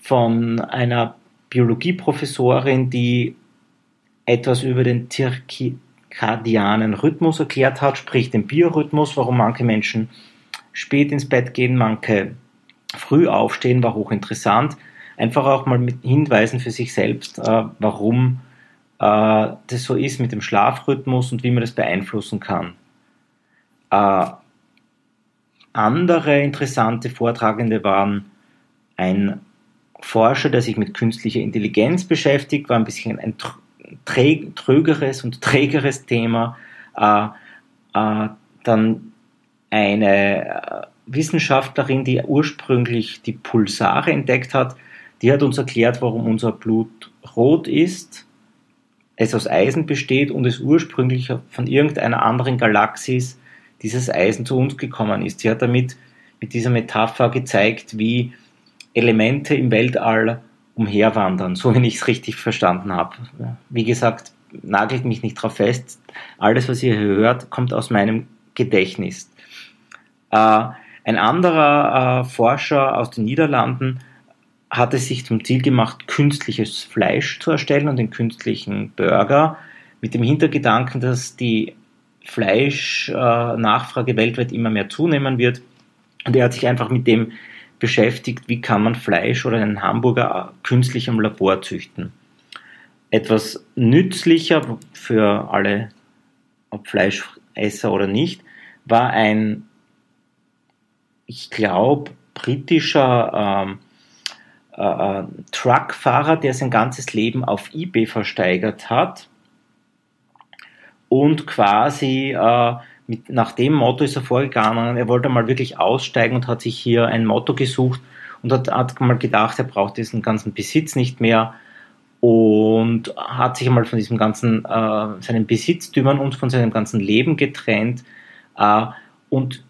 von einer Biologieprofessorin, die etwas über den zirkadianen Rhythmus erklärt hat, sprich den Biorhythmus, warum manche Menschen spät ins Bett gehen, manche früh aufstehen, war hochinteressant. Einfach auch mal mit Hinweisen für sich selbst, äh, warum äh, das so ist mit dem Schlafrhythmus und wie man das beeinflussen kann. Äh, andere interessante Vortragende waren ein Forscher, der sich mit künstlicher Intelligenz beschäftigt, war ein bisschen ein trögeres und trägeres Thema. Äh, äh, dann eine äh, Wissenschaftlerin, die ursprünglich die Pulsare entdeckt hat, die hat uns erklärt, warum unser Blut rot ist, es aus Eisen besteht und es ursprünglich von irgendeiner anderen Galaxis dieses Eisen zu uns gekommen ist. Sie hat damit mit dieser Metapher gezeigt, wie Elemente im Weltall umherwandern, so wie ich es richtig verstanden habe. Wie gesagt, nagelt mich nicht drauf fest. Alles, was ihr hört, kommt aus meinem Gedächtnis. Äh, ein anderer äh, Forscher aus den Niederlanden hat es sich zum Ziel gemacht, künstliches Fleisch zu erstellen und den künstlichen Burger mit dem Hintergedanken, dass die Fleischnachfrage äh, weltweit immer mehr zunehmen wird. Und er hat sich einfach mit dem beschäftigt, wie kann man Fleisch oder einen Hamburger künstlich im Labor züchten. Etwas nützlicher für alle, ob Fleischesser oder nicht, war ein, ich glaube, britischer ähm, äh, äh, Truckfahrer, der sein ganzes Leben auf eBay versteigert hat und quasi äh, mit, nach dem Motto ist er vorgegangen. Er wollte mal wirklich aussteigen und hat sich hier ein Motto gesucht und hat, hat mal gedacht, er braucht diesen ganzen Besitz nicht mehr und hat sich einmal von diesem ganzen, äh, seinen Besitztümern und von seinem ganzen Leben getrennt äh, und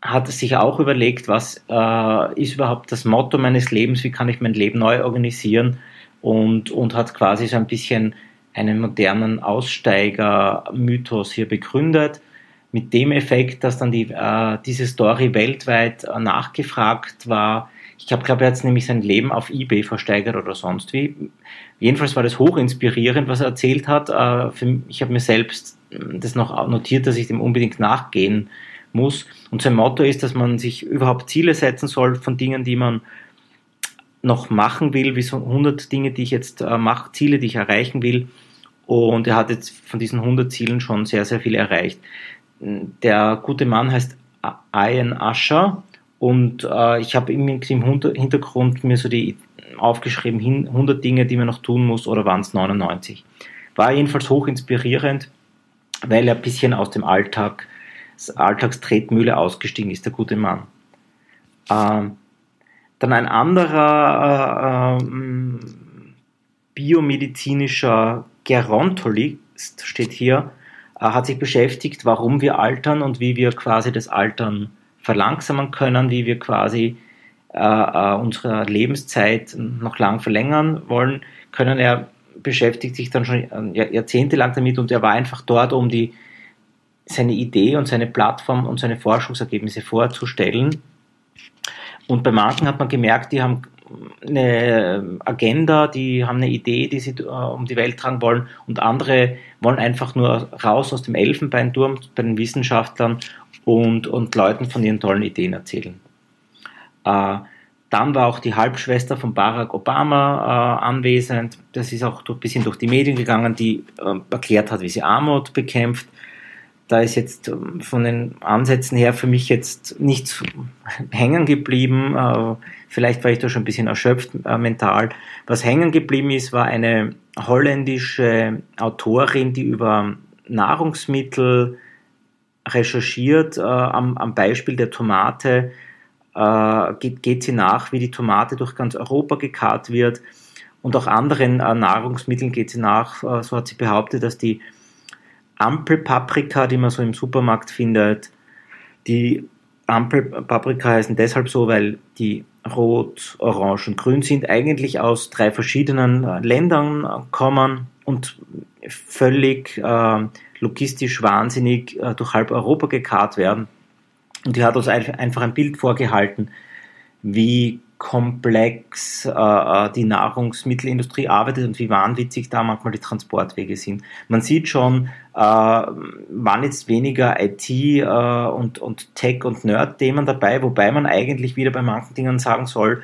hat sich auch überlegt, was äh, ist überhaupt das Motto meines Lebens, wie kann ich mein Leben neu organisieren und, und hat quasi so ein bisschen einen modernen Aussteiger-Mythos hier begründet mit dem Effekt, dass dann die, äh, diese Story weltweit äh, nachgefragt war. Ich glaube, er hat nämlich sein Leben auf Ebay versteigert oder sonst wie. Jedenfalls war das hochinspirierend, was er erzählt hat. Äh, für, ich habe mir selbst das noch notiert, dass ich dem unbedingt nachgehen muss. Und sein Motto ist, dass man sich überhaupt Ziele setzen soll von Dingen, die man noch machen will, wie so 100 Dinge, die ich jetzt äh, mache, Ziele, die ich erreichen will. Und er hat jetzt von diesen 100 Zielen schon sehr, sehr viel erreicht. Der gute Mann heißt Ian Asher und äh, ich habe im Hintergrund mir so die aufgeschrieben, 100 Dinge, die man noch tun muss oder waren es 99. War jedenfalls hoch inspirierend, weil er ein bisschen aus dem Alltag, Alltagstretmühle ausgestiegen ist, der gute Mann. Ähm, dann ein anderer äh, äh, biomedizinischer Gerontologist steht hier, äh, hat sich beschäftigt, warum wir altern und wie wir quasi das Altern verlangsamen können, wie wir quasi äh, äh, unsere Lebenszeit noch lang verlängern wollen können. Er beschäftigt sich dann schon jahrzehntelang damit und er war einfach dort, um die, seine Idee und seine Plattform und seine Forschungsergebnisse vorzustellen. Und bei manchen hat man gemerkt, die haben eine Agenda, die haben eine Idee, die sie äh, um die Welt tragen wollen und andere wollen einfach nur raus aus dem Elfenbeinturm bei den Wissenschaftlern und, und Leuten von ihren tollen Ideen erzählen. Äh, dann war auch die Halbschwester von Barack Obama äh, anwesend. Das ist auch ein bisschen durch die Medien gegangen, die äh, erklärt hat, wie sie Armut bekämpft. Da ist jetzt ähm, von den Ansätzen her für mich jetzt nichts hängen geblieben. Vielleicht war ich da schon ein bisschen erschöpft äh, mental. Was hängen geblieben ist, war eine holländische Autorin, die über Nahrungsmittel recherchiert, äh, am, am Beispiel der Tomate äh, geht, geht sie nach, wie die Tomate durch ganz Europa gekarrt wird. Und auch anderen äh, Nahrungsmitteln geht sie nach. Äh, so hat sie behauptet, dass die Ampelpaprika, die man so im Supermarkt findet, die Ampelpaprika heißen deshalb so, weil die rot, orange und grün sind, eigentlich aus drei verschiedenen äh, Ländern äh, kommen und völlig äh, logistisch wahnsinnig äh, durch halb Europa gekarrt werden. Und die hat uns einfach ein Bild vorgehalten, wie komplex äh, äh, die Nahrungsmittelindustrie arbeitet und wie wahnwitzig da manchmal die Transportwege sind. Man sieht schon, äh, waren jetzt weniger IT äh, und, und Tech- und Nerd-Themen dabei, wobei man eigentlich wieder bei manchen Dingen sagen soll,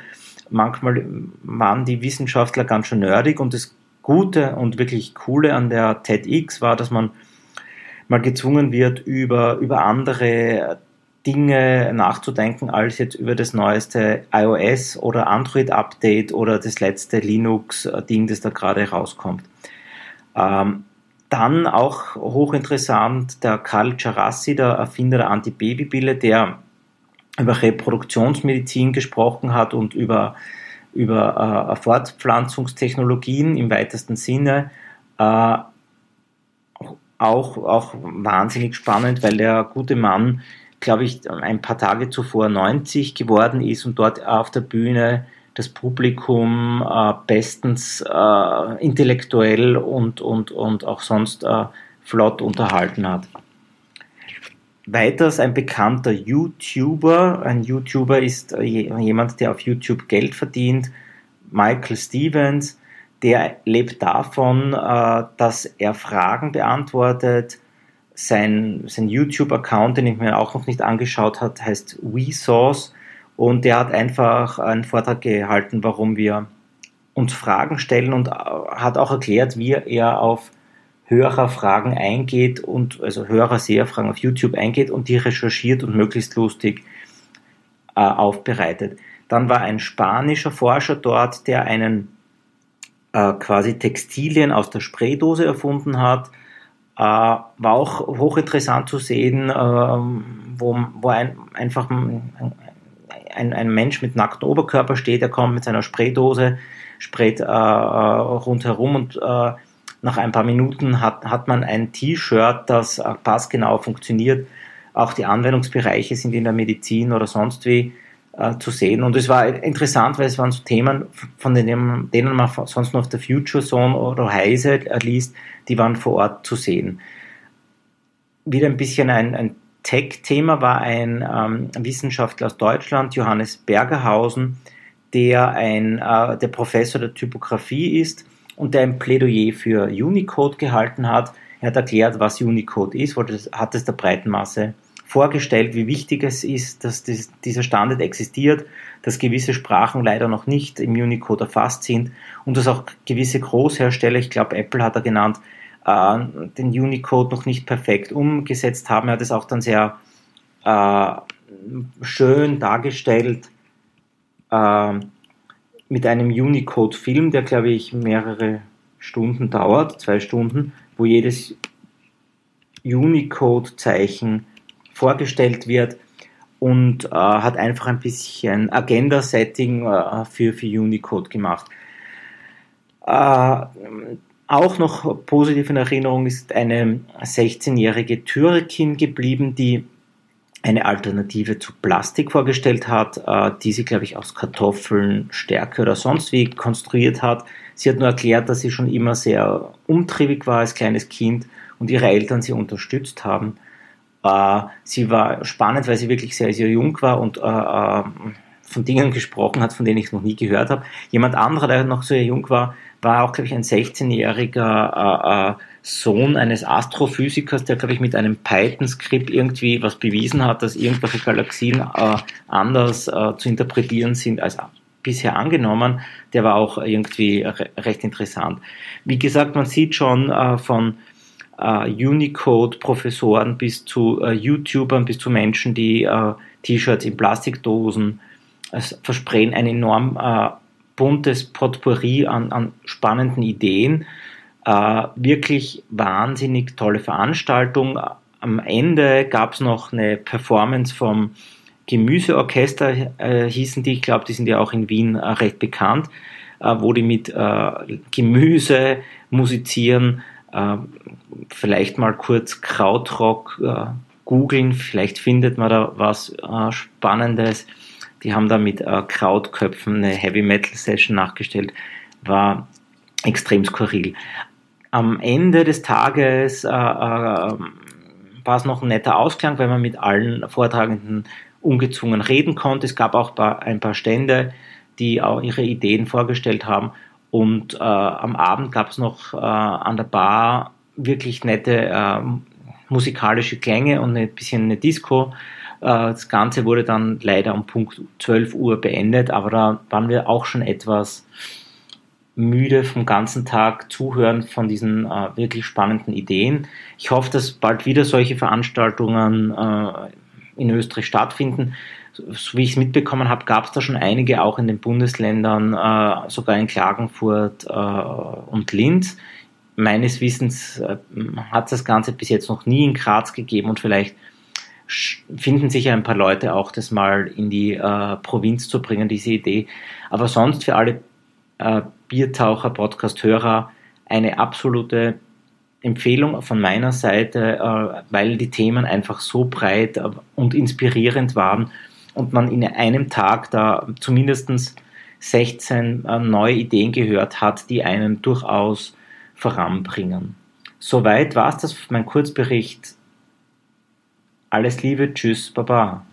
manchmal waren die Wissenschaftler ganz schön nerdig und das Gute und wirklich Coole an der TEDx war, dass man mal gezwungen wird, über, über andere Dinge nachzudenken, als jetzt über das neueste iOS oder Android-Update oder das letzte Linux-Ding, das da gerade rauskommt. Ähm, dann auch hochinteressant der Karl Charassi, der Erfinder der Antibabypille, der über Reproduktionsmedizin gesprochen hat und über, über äh, Fortpflanzungstechnologien im weitesten Sinne. Äh, auch, auch wahnsinnig spannend, weil der gute Mann glaube ich, ein paar Tage zuvor 90 geworden ist und dort auf der Bühne das Publikum äh, bestens äh, intellektuell und, und, und auch sonst äh, flott unterhalten hat. Weiters ein bekannter YouTuber. Ein YouTuber ist äh, jemand, der auf YouTube Geld verdient. Michael Stevens, der lebt davon, äh, dass er Fragen beantwortet, sein, sein YouTube-Account, den ich mir auch noch nicht angeschaut habe, heißt WeSauce und der hat einfach einen Vortrag gehalten, warum wir uns Fragen stellen und äh, hat auch erklärt, wie er auf Hörerfragen eingeht und also Hörer-Seherfragen auf YouTube eingeht und die recherchiert und möglichst lustig äh, aufbereitet. Dann war ein spanischer Forscher dort, der einen äh, quasi Textilien aus der Spraydose erfunden hat war auch hochinteressant zu sehen, äh, wo, wo ein, einfach ein, ein, ein, Mensch mit nacktem Oberkörper steht, er kommt mit seiner Spraydose, sprayt äh, äh rundherum und äh, nach ein paar Minuten hat, hat man ein T-Shirt, das äh, passgenau funktioniert. Auch die Anwendungsbereiche sind in der Medizin oder sonst wie äh, zu sehen. Und es war interessant, weil es waren so Themen, von denen, denen man sonst nur auf der Future Zone oder Heise liest, die waren vor Ort zu sehen. Wieder ein bisschen ein, ein Tech-Thema war ein ähm, Wissenschaftler aus Deutschland, Johannes Bergerhausen, der ein äh, der Professor der Typografie ist und der ein Plädoyer für Unicode gehalten hat. Er hat erklärt, was Unicode ist, hat es der breiten Masse vorgestellt, wie wichtig es ist, dass das, dieser Standard existiert, dass gewisse Sprachen leider noch nicht im Unicode erfasst sind und dass auch gewisse Großhersteller, ich glaube Apple hat er genannt, äh, den Unicode noch nicht perfekt umgesetzt haben. Er hat es auch dann sehr äh, schön dargestellt äh, mit einem Unicode-Film, der glaube ich mehrere Stunden dauert, zwei Stunden, wo jedes Unicode-Zeichen vorgestellt wird und äh, hat einfach ein bisschen Agenda-Setting äh, für, für Unicode gemacht. Äh, auch noch positiv in Erinnerung ist eine 16-jährige Türkin geblieben, die eine Alternative zu Plastik vorgestellt hat, äh, die sie, glaube ich, aus Kartoffeln, Stärke oder sonst wie konstruiert hat. Sie hat nur erklärt, dass sie schon immer sehr umtriebig war als kleines Kind und ihre Eltern sie unterstützt haben. Äh, sie war spannend, weil sie wirklich sehr, sehr jung war und von Dingen gesprochen hat, von denen ich noch nie gehört habe. Jemand anderer, der noch so jung war, war auch, glaube ich, ein 16-jähriger äh, äh, Sohn eines Astrophysikers, der, glaube ich, mit einem Python-Skript irgendwie was bewiesen hat, dass irgendwelche Galaxien äh, anders äh, zu interpretieren sind als bisher angenommen. Der war auch irgendwie re recht interessant. Wie gesagt, man sieht schon äh, von Unicode-Professoren bis zu YouTubern, bis zu Menschen, die T-Shirts in Plastikdosen versprechen, ein enorm buntes Potpourri an, an spannenden Ideen. Äh, wirklich wahnsinnig tolle Veranstaltung. Am Ende gab es noch eine Performance vom Gemüseorchester, äh, hießen die. Ich glaube, die sind ja auch in Wien äh, recht bekannt, äh, wo die mit äh, Gemüse musizieren. Äh, vielleicht mal kurz Krautrock googeln, vielleicht findet man da was Spannendes. Die haben da mit äh, Krautköpfen eine Heavy Metal Session nachgestellt. War extrem skurril. Am Ende des Tages äh, äh, war es noch ein netter Ausklang, weil man mit allen Vortragenden ungezwungen reden konnte. Es gab auch ein paar Stände, die auch ihre Ideen vorgestellt haben. Und äh, am Abend gab es noch äh, an der Bar wirklich nette äh, musikalische Klänge und ein bisschen eine Disco. Äh, das Ganze wurde dann leider um Punkt 12 Uhr beendet, aber da waren wir auch schon etwas müde vom ganzen Tag zuhören von diesen äh, wirklich spannenden Ideen. Ich hoffe, dass bald wieder solche Veranstaltungen äh, in Österreich stattfinden. So wie ich es mitbekommen habe, gab es da schon einige auch in den Bundesländern, äh, sogar in Klagenfurt äh, und Linz. Meines Wissens äh, hat es das Ganze bis jetzt noch nie in Graz gegeben und vielleicht finden sich ein paar Leute auch, das mal in die äh, Provinz zu bringen, diese Idee. Aber sonst für alle äh, Biertaucher, Podcast-Hörer eine absolute Empfehlung von meiner Seite, äh, weil die Themen einfach so breit äh, und inspirierend waren und man in einem Tag da zumindest 16 äh, neue Ideen gehört hat, die einen durchaus voranbringen. Soweit war es das, mein Kurzbericht alles Liebe, tschüss, baba.